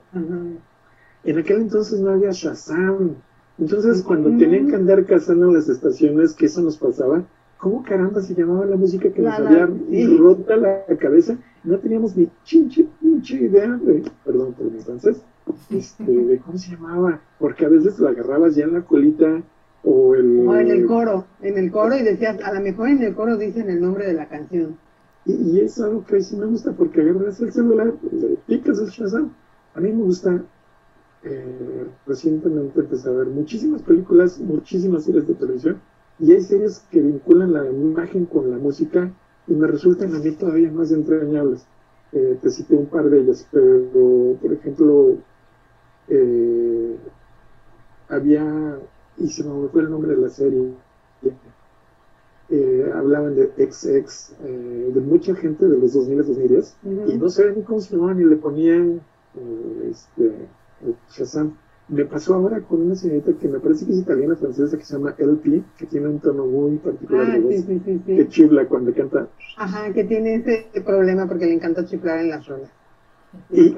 en aquel entonces no había Shazam. Entonces, cuando tenían que andar cazando las estaciones, que eso nos pasaba, ¿cómo caramba se llamaba la música que nos había rota la cabeza? No teníamos ni chinche, pinche idea de, perdón por mi francés, este, [laughs] de cómo se llamaba, porque a veces la agarrabas ya en la colita o, el, o en el coro, en el coro y decías, a lo mejor en el coro dicen el nombre de la canción. Y, y es algo que sí me gusta porque agarras el celular, le picas el Shazam. A mí me gusta eh, recientemente empecé a ver muchísimas películas, muchísimas series de televisión, y hay series que vinculan la imagen con la música y me resultan a mí todavía más entrañables. Eh, te cité un par de ellas, pero por ejemplo, eh, había, y se me fue el nombre de la serie, hablaban de XX, de mucha gente de los 2000 2010, y no sé ni cómo se llamaban, y le ponían este, Shazam. Me pasó ahora con una señorita que me parece que es italiana francesa que se llama LP, que tiene un tono muy particular ah, de voz, sí, sí, que chifla cuando canta. Ajá, que tiene ese problema porque le encanta chiflar en las rolas. Y,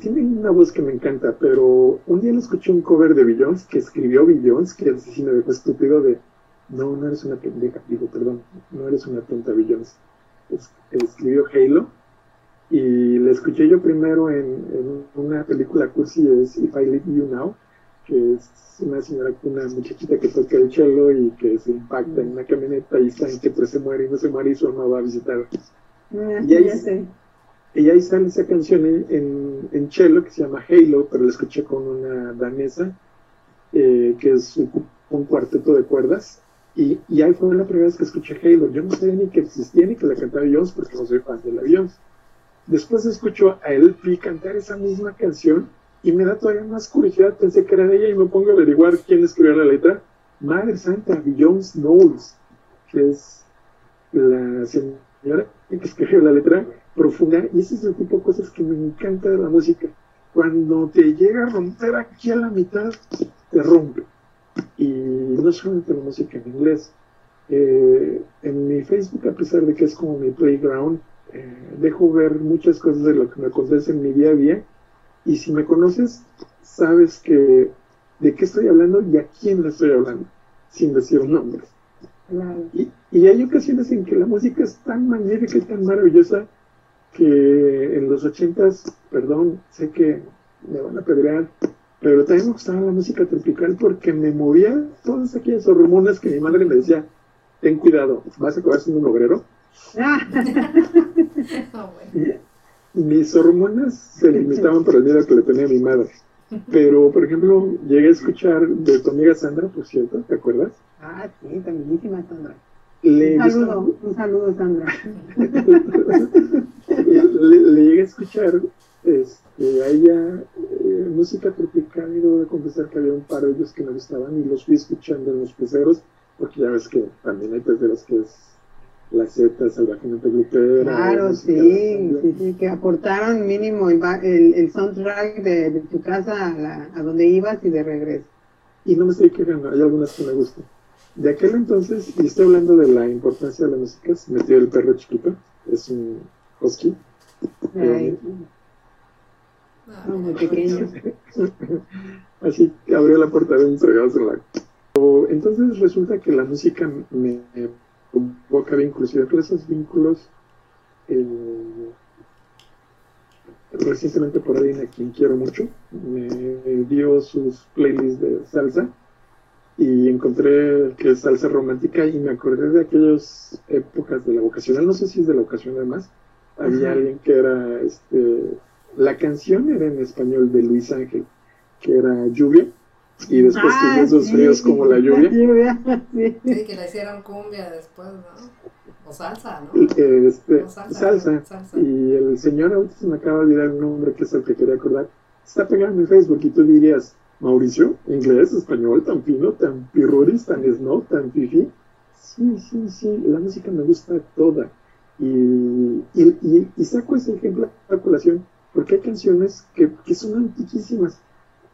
tiene una voz que me encanta, pero un día le escuché un cover de Billions que escribió Billions, que así me dejó estúpido de no, no eres una pendeja, digo, perdón, no eres una tonta Billions. escribió Halo y la escuché yo primero en, una película cursi, es If I Leave You Now, que es una señora, una muchachita que toca el cello y que se impacta en una camioneta y está en que pues se muere y no se muere y su mamá va a visitar. Ah, y, ahí, y ahí sale esa canción en, en, cello que se llama Halo, pero la escuché con una danesa, eh, que es un, cuarteto de cuerdas. Y, y, ahí fue la primera vez que escuché Halo. Yo no sabía ni que existía ni que la cantaba Jones porque no soy fan de la Beyoncé Después escucho a LP cantar esa misma canción y me da todavía más curiosidad. Pensé que era de ella y me pongo a averiguar quién escribió la letra. Madre Santa, Jones Knowles, que es la señora que escribió la letra profunda. Y ese es el tipo de cosas que me encanta de la música. Cuando te llega a romper aquí a la mitad, te rompe. Y no solamente la música en inglés. Eh, en mi Facebook, a pesar de que es como mi playground, eh, dejo ver muchas cosas de lo que me acontece en mi día a día. Y si me conoces, sabes que de qué estoy hablando y a quién le estoy hablando, sin decir nombres. Y, y, hay ocasiones en que la música es tan magnífica y tan maravillosa que en los ochentas, perdón, sé que me van a pedrear, pero también me gustaba la música tropical porque me movía todas aquellas hormonas que mi madre me decía, ten cuidado, vas a acabar siendo un [laughs] [laughs] Mis hormonas se limitaban por el miedo que le tenía a mi madre. Pero, por ejemplo, llegué a escuchar de tu amiga Sandra, por cierto, ¿te acuerdas? Ah, sí, también Sandra. un saludo, un saludo, Sandra. [laughs] le, llegué a escuchar este, a ella eh, música tropical y debo de confesar que había un par de ellos que me gustaban y los fui escuchando en los peceros, porque ya ves que también hay peceros que es la Z salvajemente grupera. Claro, sí, sí, sí, que aportaron mínimo el, el, soundtrack de, de, tu casa a, la, a donde ibas y de regreso. Y no me estoy quejando, hay algunas que me gustan. De aquel entonces, y estoy hablando de la importancia de la música, se metió el perro chiquito, es un husky. Ay. muy pequeño. [laughs] Así abrió la puerta de un fregado la... Entonces resulta que la música me convoca vínculos. Y de esos vínculos eh, recientemente por alguien a quien quiero mucho me dio sus playlists de salsa y encontré que es salsa romántica y me acordé de aquellas épocas de la vocacional, no sé si es de la vocación además, había alguien que era, este, la canción era en español de Luis Ángel, que era Lluvia, y después ah, esos fríos como la lluvia. sí. que la hicieron cumbia después, ¿no? O salsa, ¿no? Este, salsa, Y el señor ahorita se me acaba de olvidar el nombre, que es el que quería acordar. Está pegado en Facebook y tú dirías, Mauricio, inglés, español, tan fino, tan pirruris, tan snow, tan fifi. Sí, sí, sí, la música me gusta toda. Y, y, y, saco ese ejemplo a colación porque hay canciones que, que son antiquísimas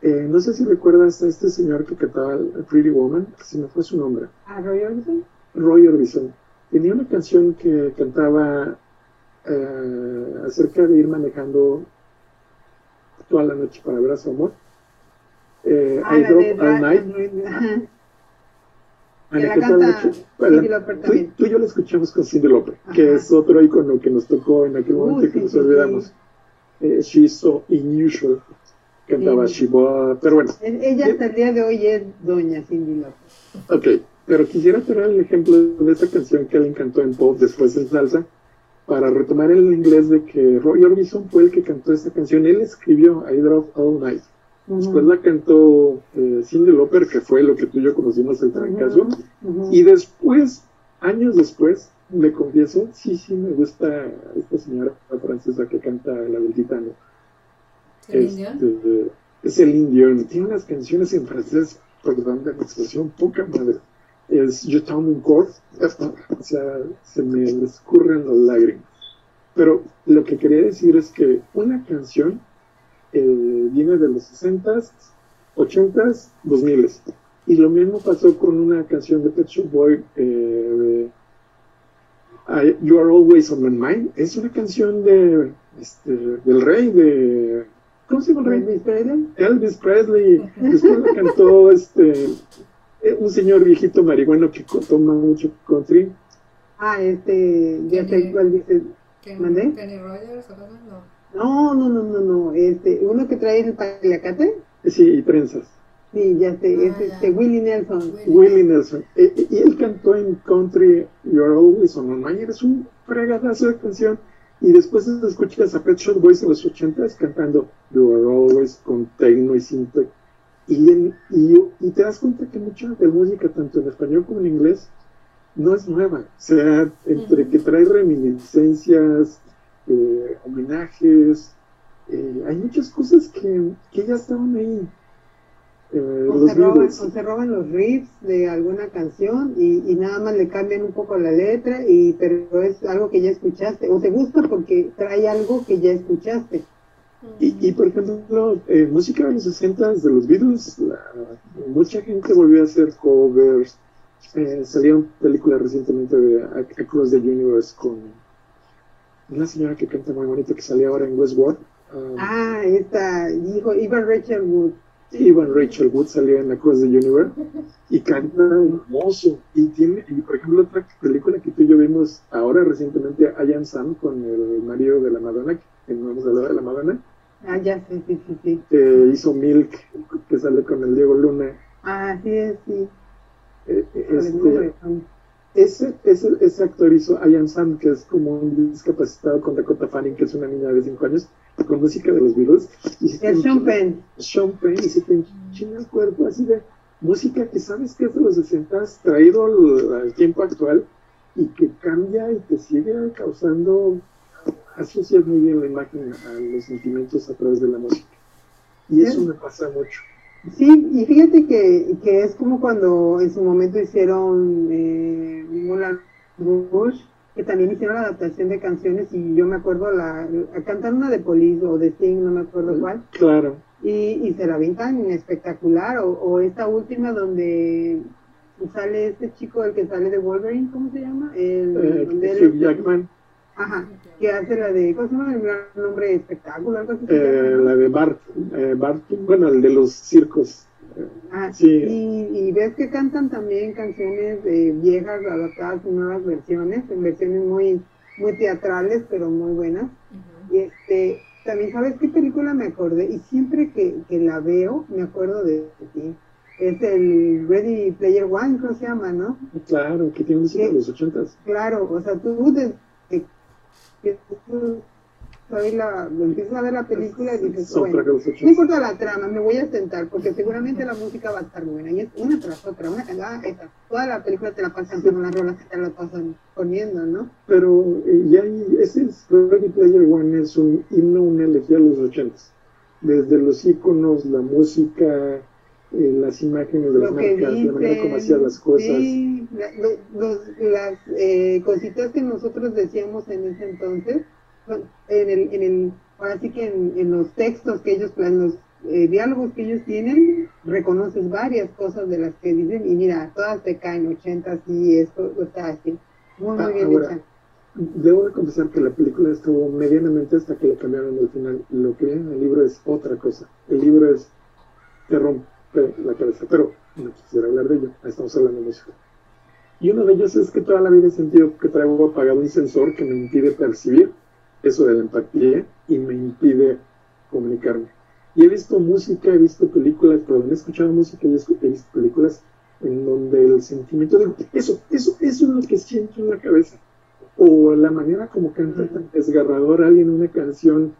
eh, no sé si recuerdas a este señor que cantaba Pretty Woman, que se me fue su nombre. ¿A Roy Orbison? Roy Orbison. Tenía una canción que cantaba eh, acerca de ir manejando toda la noche para ver a su amor. Eh, ah, I Drove All Night. tú, y yo la escuchamos con Cindy Lauper, que es otro icono que nos tocó en aquel momento que nos olvidamos. Eh, she's so unusual cantaba Shiboa, pero bueno. Ella hasta el día de hoy es doña Cindy Lauper. Ok, pero quisiera traer el ejemplo de esa canción que él cantó en pop, después en salsa, para retomar el inglés de que Roy Orbison fue el que cantó esta canción. Él escribió I Drove All Night. Después la cantó eh, Cindy Lauper, que fue lo que tú y yo conocimos el trancazo. Y después, años después, me confieso, sí, sí, me gusta esta señora francesa que canta La del Gitano. Este, es el indio. Tiene unas canciones en francés, perdón de la expresión, poca madre. Es Je t'aime encore. O sea, se me escurren las lágrimas. Pero lo que quería decir es que una canción eh, viene de los 60s, 80s, 2000s. Y lo mismo pasó con una canción de Pet Shop Boy, eh, You Are Always on My Mind. Es una canción de, este, del rey de ¿Cómo se llama Elvis Presley? Elvis Presley. Después lo cantó este, eh, un señor viejito marihuano que toma mucho country. Ah, este, ya sé cuál dice. ¿Mandé? Kenny Rogers o no. No, no, no, no, Este, uno que trae el paliacate. Sí, y trenzas. Sí, ya sé, es ah, este, Willie Nelson. Willie, Nelson. Eh, y él cantó en country You're Always on My Mind. Es un fregadazo de canción y después escuchas a Pet Shop Boys en los 80 cantando You Are Always con techno y. Y, y, te das cuenta que mucha de música, tanto en español como en inglés, no es nueva. O sea, entre que trae reminiscencias, eh, homenajes, eh, hay muchas cosas que, que ya estaban ahí. Eh, o, se roban, o, se roban, los riffs de alguna canción y, y, nada más le cambian un poco la letra, y pero es algo que ya escuchaste, o te gusta porque trae algo que ya escuchaste. Y, y por ejemplo, eh, música de los 60 de los Beatles, mucha gente volvió a hacer covers. Eh, salieron películas recientemente de Across the Universe con una señora que canta muy bonito que salió ahora en Westworld. Um, ah, esta, dijo Ivan Rachel Wood. Ivan Rachel Wood salió en Across the Universe y canta hermoso. Y tiene, y por ejemplo, otra película que tú y yo vimos ahora recientemente, Ian Sam, con el marido de la Madonna, que no hemos hablado de la Madonna. Ah, ya sí, sí, sí, sí. Que hizo Milk, que sale con el Diego Luna. Ah, sí, sí. Eh, este, ese, ese, ese, actor hizo Ian Sam, que es como un discapacitado con Dakota Fanning, que es una niña de 5 años, con música de los Beatles. Y es Sean Penn. Sean Penn, y se te enchina el cuerpo así de música que sabes que es de los 60 traído al, al, tiempo actual y que cambia y te sigue causando, asocias muy bien la imagen a los sentimientos a través de la música. Y eso me pasa mucho. Sí, y fíjate que, que es como cuando en su momento hicieron eh, Moulin Rouge, que también hicieron la adaptación de canciones y yo me acuerdo la, cantar una de Police o de Sting, no me acuerdo cuál. Claro. Y, y se la tan espectacular, o, o esta última donde sale este chico, el que sale de Wolverine, ¿cómo se llama? El, eh, Jackman. Ajá, que hace la de, ¿cómo se llama el gran nombre espectáculo? Algo así eh, la de Bart, eh, Bart, bueno, el de los circos. Ah, sí. Y, y, ves que cantan también canciones eh, viejas adaptadas en nuevas versiones, en versiones muy, muy teatrales, pero muy buenas. Y este, también, ¿sabes qué película me acordé? Y siempre que, que la veo, me acuerdo de, ti. Es el Ready Player One, creo que se llama, ¿no? Claro, que tiene música de los ochentas. Claro, o sea, tú desde la, empiezas a ver la película y dices, bueno, no importa la trama, me voy a sentar porque seguramente la música va a estar buena. Y es una tras otra, una ah, esa. Toda la película te la pasan con las rolas que te la pasan poniendo, ¿no? Pero eh, ya ese es Ready Player One es un himno, una elegía a los ochentas. Desde los iconos, la música, eh, las imágenes de las marcas, la manera como hacía las cosas. Sí, las eh, cositas que nosotros decíamos en ese entonces en el, en el, ahora sí que en, los textos que ellos, en los eh, diálogos que ellos tienen, reconoces varias cosas de las que dicen y mira, todas te caen, 80 y esto, o sea, así, muy, muy ah, bien hecha. Debo de confesar que la película estuvo medianamente hasta que le cambiaron el final. Lo que viene en el libro es otra cosa. El libro es, te rompe la cabeza, pero no quisiera hablar de ello. Estamos hablando de música. Y uno de ellos es que toda la vida he sentido que traigo apagado un sensor que me impide percibir eso de la empatía y me impide comunicarme. Y he visto música, he visto películas, pero he escuchado música y he visto películas en donde el sentimiento de eso, eso, eso es lo que siento en la cabeza. O la manera como canta tan desgarrador alguien una canción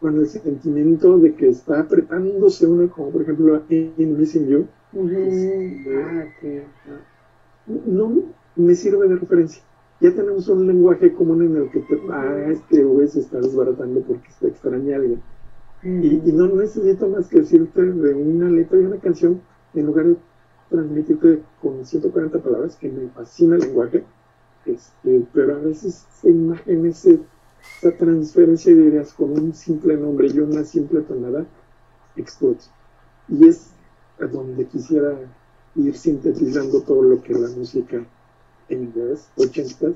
con el sentimiento de que está apretándose uno, como por ejemplo In Missing You. Ah, no me sirve de referencia ya tenemos un lenguaje común en el que te, ah, este güey se está desbaratando porque se extraña a alguien. Y, no necesito más que decirte de una letra de una canción en lugar de transmitirte con 140 palabras, que me fascina el lenguaje, este, pero a veces esa imagen, esa transferencia de ideas con un simple nombre y una simple tonada explota. Y es a donde quisiera ir sintetizando todo lo que la música en los 80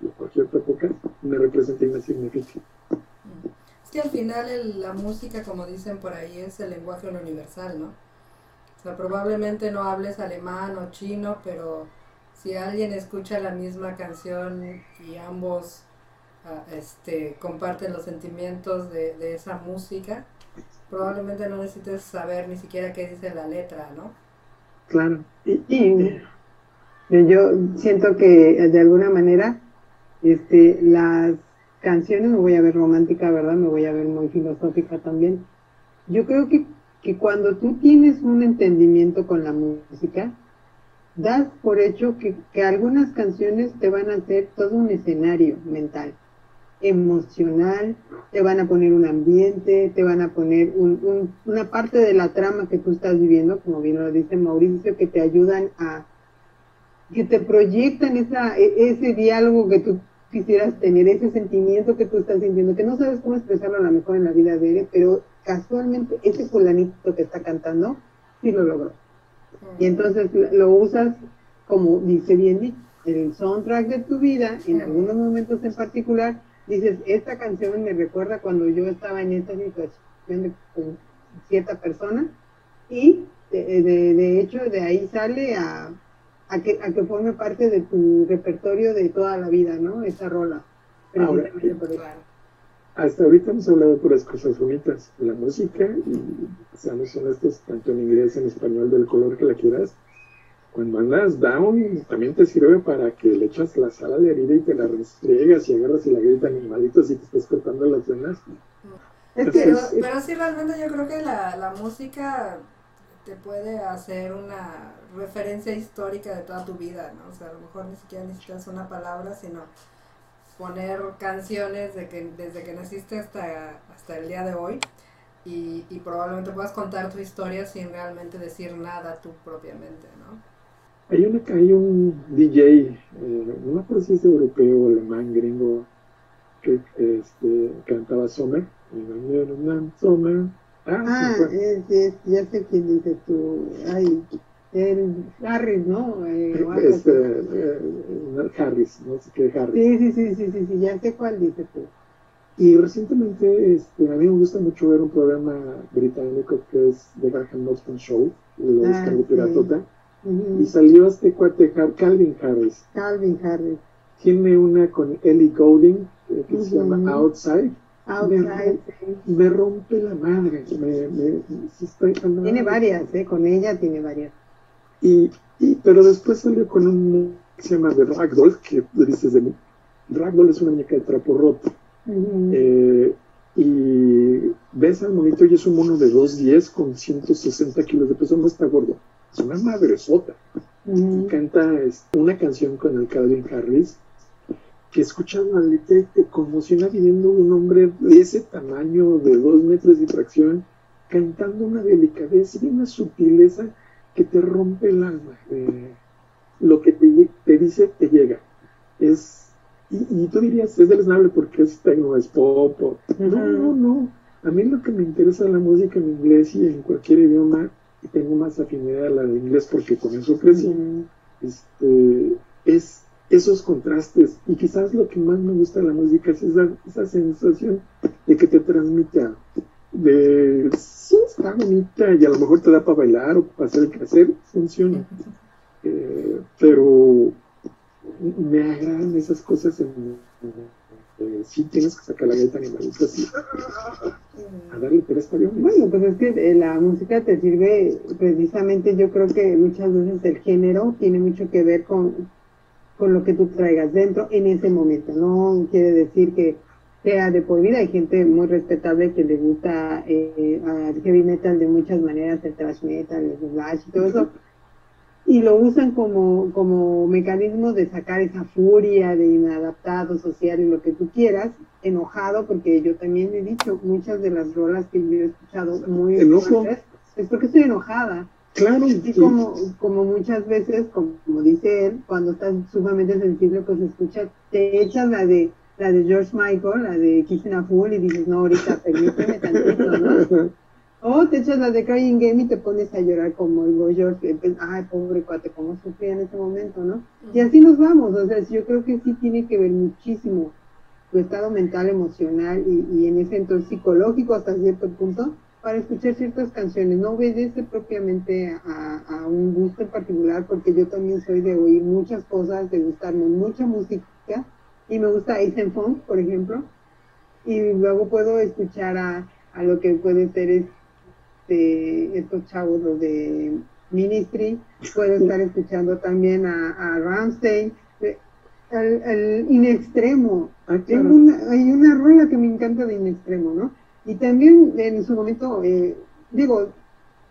y cualquier época me representa y me significa. Es que al final la música, como dicen por ahí, es el lenguaje universal, ¿no? O sea, probablemente no hables alemán o chino, pero si alguien escucha la misma canción y ambos ah, este, comparten los sentimientos de, de esa música, probablemente no necesites saber ni siquiera qué dice la letra, ¿no? Claro. Y, y yo siento que de alguna manera este, las canciones, me voy a ver romántica, ¿verdad? Me voy a ver muy filosófica también. Yo creo que, que cuando tú tienes un entendimiento con la música, das por hecho que, que algunas canciones te van a hacer todo un escenario mental. emocional, te van a poner un ambiente, te van a poner una parte de la trama que tú estás viviendo, como bien lo dice Mauricio, que te ayudan a, que te proyectan esa, e, ese diálogo que tú quisieras tener, ese sentimiento que tú estás sintiendo, que no sabes cómo expresarlo a lo mejor en la vida de él, pero casualmente ese fulanito que está cantando, sí lo logró. Y entonces lo usas como dice bien el soundtrack de tu vida, en algunos momentos en particular, dices, esta canción me recuerda cuando yo estaba en esta situación con cierta persona y de, de, hecho de ahí sale a, a, que, a que forme parte de tu repertorio de toda la vida, ¿no? Esa rola. hasta ahorita hemos hablado de puras cosas bonitas, la música, y seamos honestos, tanto en inglés, en español, del color que la quieras, cuando andas down, también te sirve para que le echas la sal a la herida y te la restriegas y agarras y la grita animalitos y te estás cortando las venas. pero, pero sí, realmente yo creo que la, la música te puede hacer una referencia histórica de toda tu vida, ¿no? O sea, a lo mejor ni siquiera necesitas una palabra, sino poner canciones de que desde que naciste hasta, hasta el día de hoy y, y probablemente puedas contar tu historia sin realmente decir nada tú propiamente, ¿no? Hay, una, hay un DJ, eh, no acuerdo si es europeo, alemán, gringo, que este, cantaba Summer. Summer. Ah, ah es, es, ya sé quién dices tú. Ay, el Harris, ¿no? Eh, este, eh, Harris, no sé qué Harris. Sí, sí, sí, sí, sí, sí, ya sé cuál dices tú. Y recientemente este, a mí me gusta mucho ver un programa británico que es The Graham Norton Show, lo ah, descargo piratota. Y salió este cuate Calvin Harris. Calvin Harris. Tiene una con Ellie Goulding eh, que se llama Outside. Outside. Me, rompe la madre. Me, me, tiene varias, ¿eh? Con ella tiene varias. Y, y, pero después salió con un que se llama The Ragdoll, que dices de mí. Ragdoll es una muñeca de trapo roto. eh, y ves al monito y es un mono de 2.10 con 160 kilos de peso, no está gordo es una madresota. Mm. Canta una canción con el Calvin Harris que escuchas la letra y te conmociona viendo un hombre de ese tamaño, de dos metros de fracción, cantando una delicadeza y una sutileza que te rompe el alma. Eh, lo que te, dice te llega. Es, y, tú dirías, es deleznable porque es tecno, es pop. No, no, no. A mí lo que me interesa la música en inglés y en cualquier idioma y tengo más afinidad a la de inglés porque con eso crecí, este, es esos contrastes. Y quizás lo que más me gusta de la música es esa, esa sensación de que te transmite algo. De, sí, está bonita y a lo mejor te da para bailar o para hacer el quehacer, funciona. Eh, pero me agradan esas cosas en, eh, sí tienes que sacar la galleta animalita así a darle bien. Bueno, pues es que eh, la música te sirve precisamente, yo creo que muchas veces el género tiene mucho que ver con, con lo que tú traigas dentro en ese momento. No quiere decir que sea de por vida. Hay gente muy respetable que le gusta eh, al heavy metal de muchas maneras, el thrash metal, el slash y todo eso y lo usan como, como mecanismo de sacar esa furia de inadaptado social y lo que tú quieras, enojado, porque yo también he dicho muchas de las rolas que yo he escuchado muy fuertes, es porque estoy enojada. Claro. Y como, como muchas veces, como, dice él, cuando estás sumamente sensible, pues escuchas, te echas la de la de George Michael, la de Kissing a Fool, y dices, no, ahorita permíteme tantito, ¿no? [laughs] O te echas la de Crying Game y te pones a llorar como el Boy que, pues, ay, pobre cuate, cómo sufría en ese momento, ¿no? Y así nos vamos, o sea, yo creo que sí tiene que ver muchísimo tu estado mental, emocional y, en ese entonces psicológico hasta cierto punto para escuchar ciertas canciones. No obedece propiamente a, a, un gusto en particular, porque yo también soy de oír muchas cosas, de gustarme mucha música, y me gusta Ace Funk, por ejemplo, y luego puedo escuchar a, a lo que puede ser estos chavos, los de Ministry, puedo estar escuchando también a, a Ramstein, al, In Extremo. Ah, hay, una, hay una rueda que me encanta de In Extremo, ¿no? Y también en su momento, eh, digo,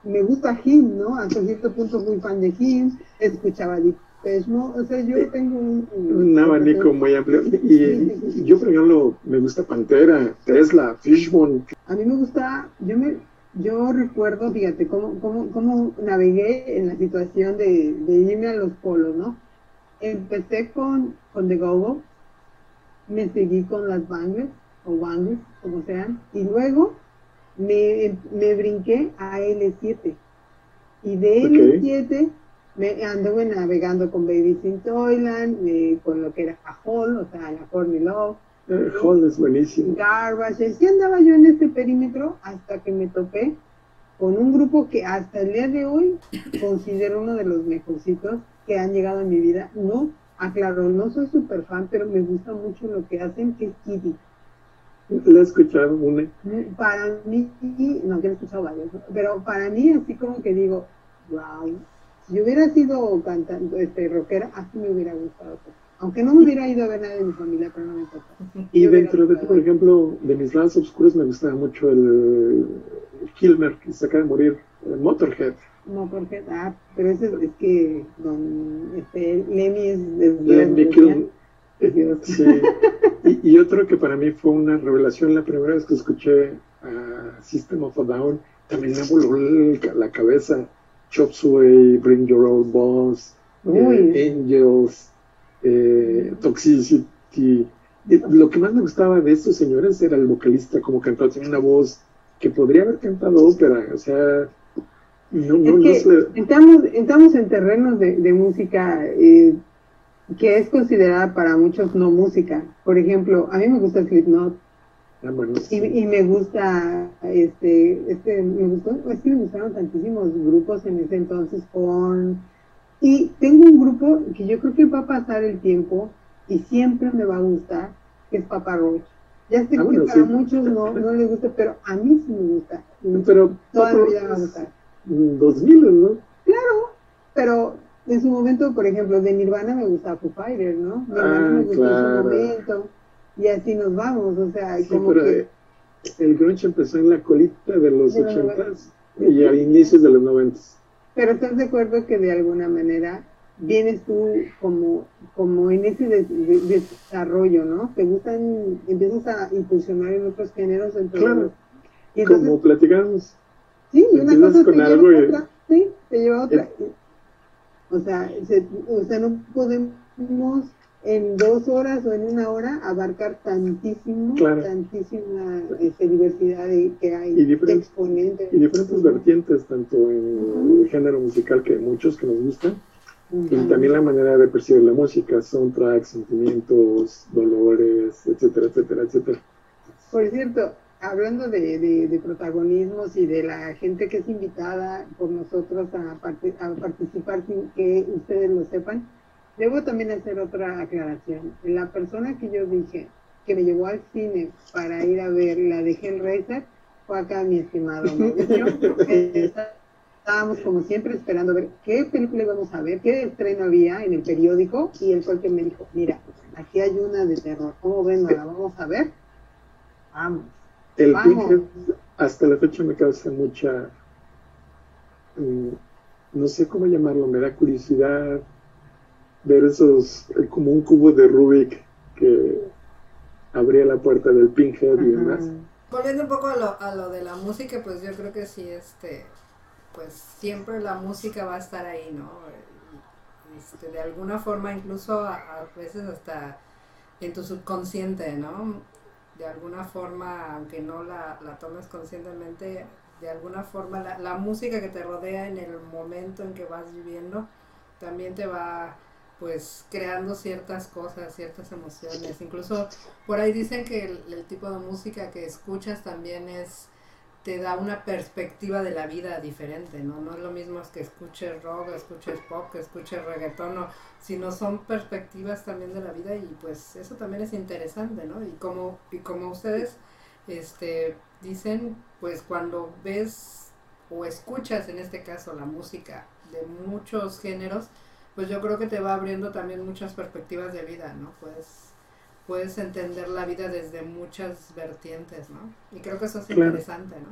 me gusta Him, ¿no? Hasta cierto punto muy fan de Him, escuchaba Deep o sea, yo tengo un, un abanico muy amplio. Y, yo, por ejemplo, me gusta Pantera, Tesla, Fishbone. A mí me gusta, yo me, yo recuerdo, fíjate, cómo, cómo, cómo navegué en la situación de, de irme a los polos, ¿no? Empecé con, con The Go, me seguí con las Bangles, o Bangles, como sean, y luego me, me brinqué a L7. Y de L7 me anduve navegando con Baby Sin Toyland, eh, con lo que era Hall, o sea, la Corny Love. Eh, Hall es buenísimo. Garbage, así andaba yo en este perímetro hasta que me topé con un grupo que hasta el día de hoy considero uno de los mejorcitos que han llegado en mi vida. No, aclaro, no soy súper fan, pero me gusta mucho lo que hacen, que es Kitty. ¿La he escuchado una? Para mí, no, que he escuchado varios, pero para mí así como que digo, wow, si hubiera sido cantante, este, rockera, así me hubiera gustado. Aunque no me hubiera ido a ver nada de mi familia, pero no me importa. Y dentro de, por ejemplo, de mis lados oscuros me gustaba mucho el Kilmer, que se acaba de morir, el Motorhead. Motorhead, ah, pero ese es que don este, Lemmy es de Lemmy Sí. Y, otro que para mí fue una revelación la primera vez que escuché a System of a Down, también me voló la cabeza. Chop Suey, Bring Your Own Boss, eh, Angels, eh, Toxicity. lo que más me gustaba de estos señores era el vocalista, como cantaba, tenía una voz que podría haber cantado ópera, o sea, no, no, es que entramos, entramos, en terrenos de, de música eh, que es considerada para muchos no música. Por ejemplo, a mí me gusta Slipknot, Ah, y, me gusta, este, este, me gustó, es que me gustaron tantísimos grupos en ese entonces con, y tengo un grupo que yo creo que va a pasar el tiempo y siempre me va a gustar, que es Papa Roach. Ya sé ah, que para muchos no, no les gusta, pero a mí sí me gusta. Pero toda la vida me va a gustar. 2000, ¿no? Claro, pero en su momento, por ejemplo, de Nirvana me gusta Foo Fighter, ¿no? Nirvana ah, me gustó en su momento y así nos vamos, o sea, como que... El grunge empezó en la colita de los ochentas y a inicios de los noventas. Pero estás de acuerdo que de alguna manera vienes tú como, como en ese desarrollo, ¿no? Te gustan, empiezas a impulsionar en otros géneros. Entonces, claro, como platicamos. Sí, una cosa te lleva a otra, sí, te lleva a otra. O sea, o sea, no podemos en dos horas o en una hora abarcar tantísimo, tantísima este, diversidad de, que hay y diferentes, exponentes. Y diferentes vertientes, tanto en el género musical que muchos que nos gustan, y también la manera de percibir la música, soundtracks, sentimientos, dolores, etcétera, etcétera, etcétera. Por cierto, hablando de, de, protagonismos y de la gente que es invitada por nosotros a, a participar sin que ustedes lo sepan, Debo también hacer otra aclaración. La persona que yo dije que me llevó al cine para ir a ver la de Hellraiser fue acá mi estimado [laughs] Estábamos como siempre esperando ver qué película íbamos a ver, qué estreno había en el periódico y él fue el que me dijo, mira, aquí hay una de terror, ¿cómo ven? ¿La vamos a ver? Vamos. El hasta la fecha me causa mucha, mm, no sé cómo llamarlo, me da curiosidad, ver esos, eh, como un cubo de Rubik que abría la puerta del Pinhead y demás. Volviendo un poco a lo, a lo de la música, pues yo creo que sí, este, pues siempre la música va a estar ahí, ¿no? Este, de alguna forma, incluso a, veces hasta en tu subconsciente, ¿no? De alguna forma, aunque no la, la tomes conscientemente, de alguna forma la, la música que te rodea en el momento en que vas viviendo también te va pues creando ciertas cosas, ciertas emociones. Incluso por ahí dicen que el, tipo de música que escuchas también es te da una perspectiva de la vida diferente, ¿no? No es lo mismo que escuches rock, escuches pop, que escuches reggaetón, no, sino son perspectivas también de la vida y pues eso también es interesante, ¿no? Y como, y como ustedes este, dicen, pues cuando ves o escuchas en este caso la música de muchos géneros, pues yo creo que te va abriendo también muchas perspectivas de vida, ¿no? Puedes, puedes entender la vida desde muchas vertientes, ¿no? Y creo que eso es interesante, ¿no?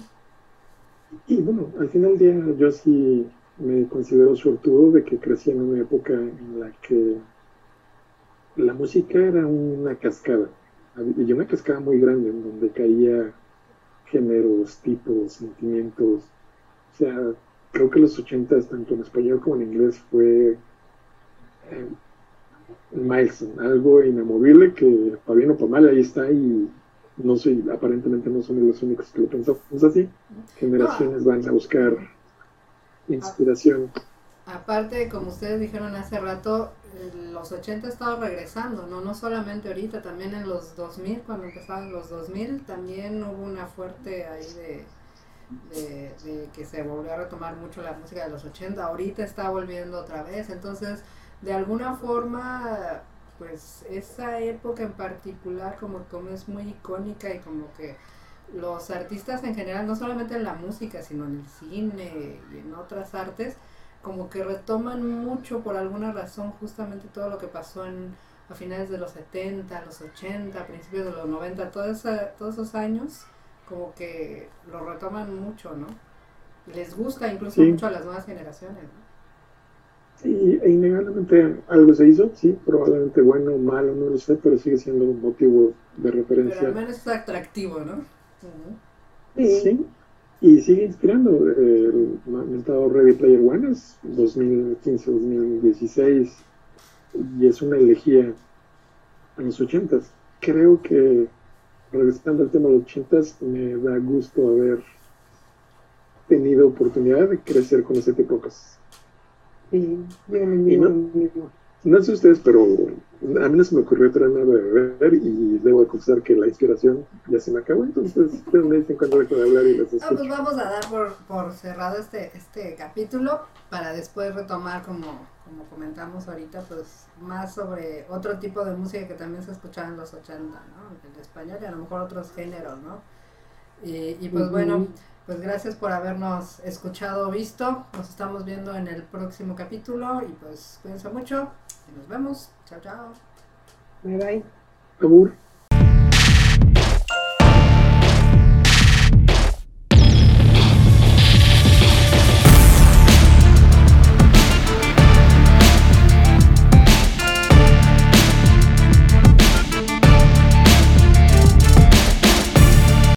Y bueno, al final del día yo sí me considero suertudo de que crecí en una época en la que la música era una cascada, y una cascada muy grande, en donde caía géneros, tipos, sentimientos. O sea, creo que los ochentas, tanto en español como en inglés, fue eh, milestone, algo inamovible que para bien o para mal ahí está y no soy, aparentemente no somos los únicos que lo pensamos así. Generaciones van a buscar inspiración. Aparte, como ustedes dijeron hace rato, los 80 ha estado regresando, ¿no? No solamente ahorita, también en los 2000, cuando empezaron los 2000, también hubo una fuerte ahí de, de, que se volvió a retomar mucho la música de los 80. Ahorita está volviendo otra vez, entonces, de alguna forma, pues esa época en particular como, como es muy icónica y como que los artistas en general, no solamente en la música, sino en el cine y en otras artes, como que retoman mucho por alguna razón justamente todo lo que pasó en a finales de los 70, los 80, principios de los 90, todo todos esos años, como que lo retoman mucho, ¿no? Les gusta incluso mucho a las nuevas generaciones, ¿no? Sí, e innegablemente algo se hizo, sí, probablemente bueno o malo, no lo sé, pero sigue siendo un motivo de referencia. Pero al menos es atractivo, ¿no? Sí, y sigue inspirando. El mentado Ready Player One es 2015-2016 y es una elegía en los 80 Creo que, regresando al tema de los 80 me da gusto haber tenido oportunidad de crecer con ese tipo de cosas. Sí, no, no sé ustedes, pero a mí no se me ocurrió traerme algo de beber y debo confesar que la inspiración ya se me acabó, entonces me dicen cuando dejo de hablar y les escucho. Ah, pues vamos a dar por, por cerrado este, este capítulo para después retomar, como, como comentamos ahorita, pues más sobre otro tipo de música que también se escuchaba en los 80, ¿no? El español y a lo mejor otros géneros, ¿no? Y, y pues bueno, pues gracias por habernos escuchado o visto. Nos estamos viendo en el próximo capítulo y pues cuídense mucho y nos vemos. Chao, chao. Bye bye. Amor.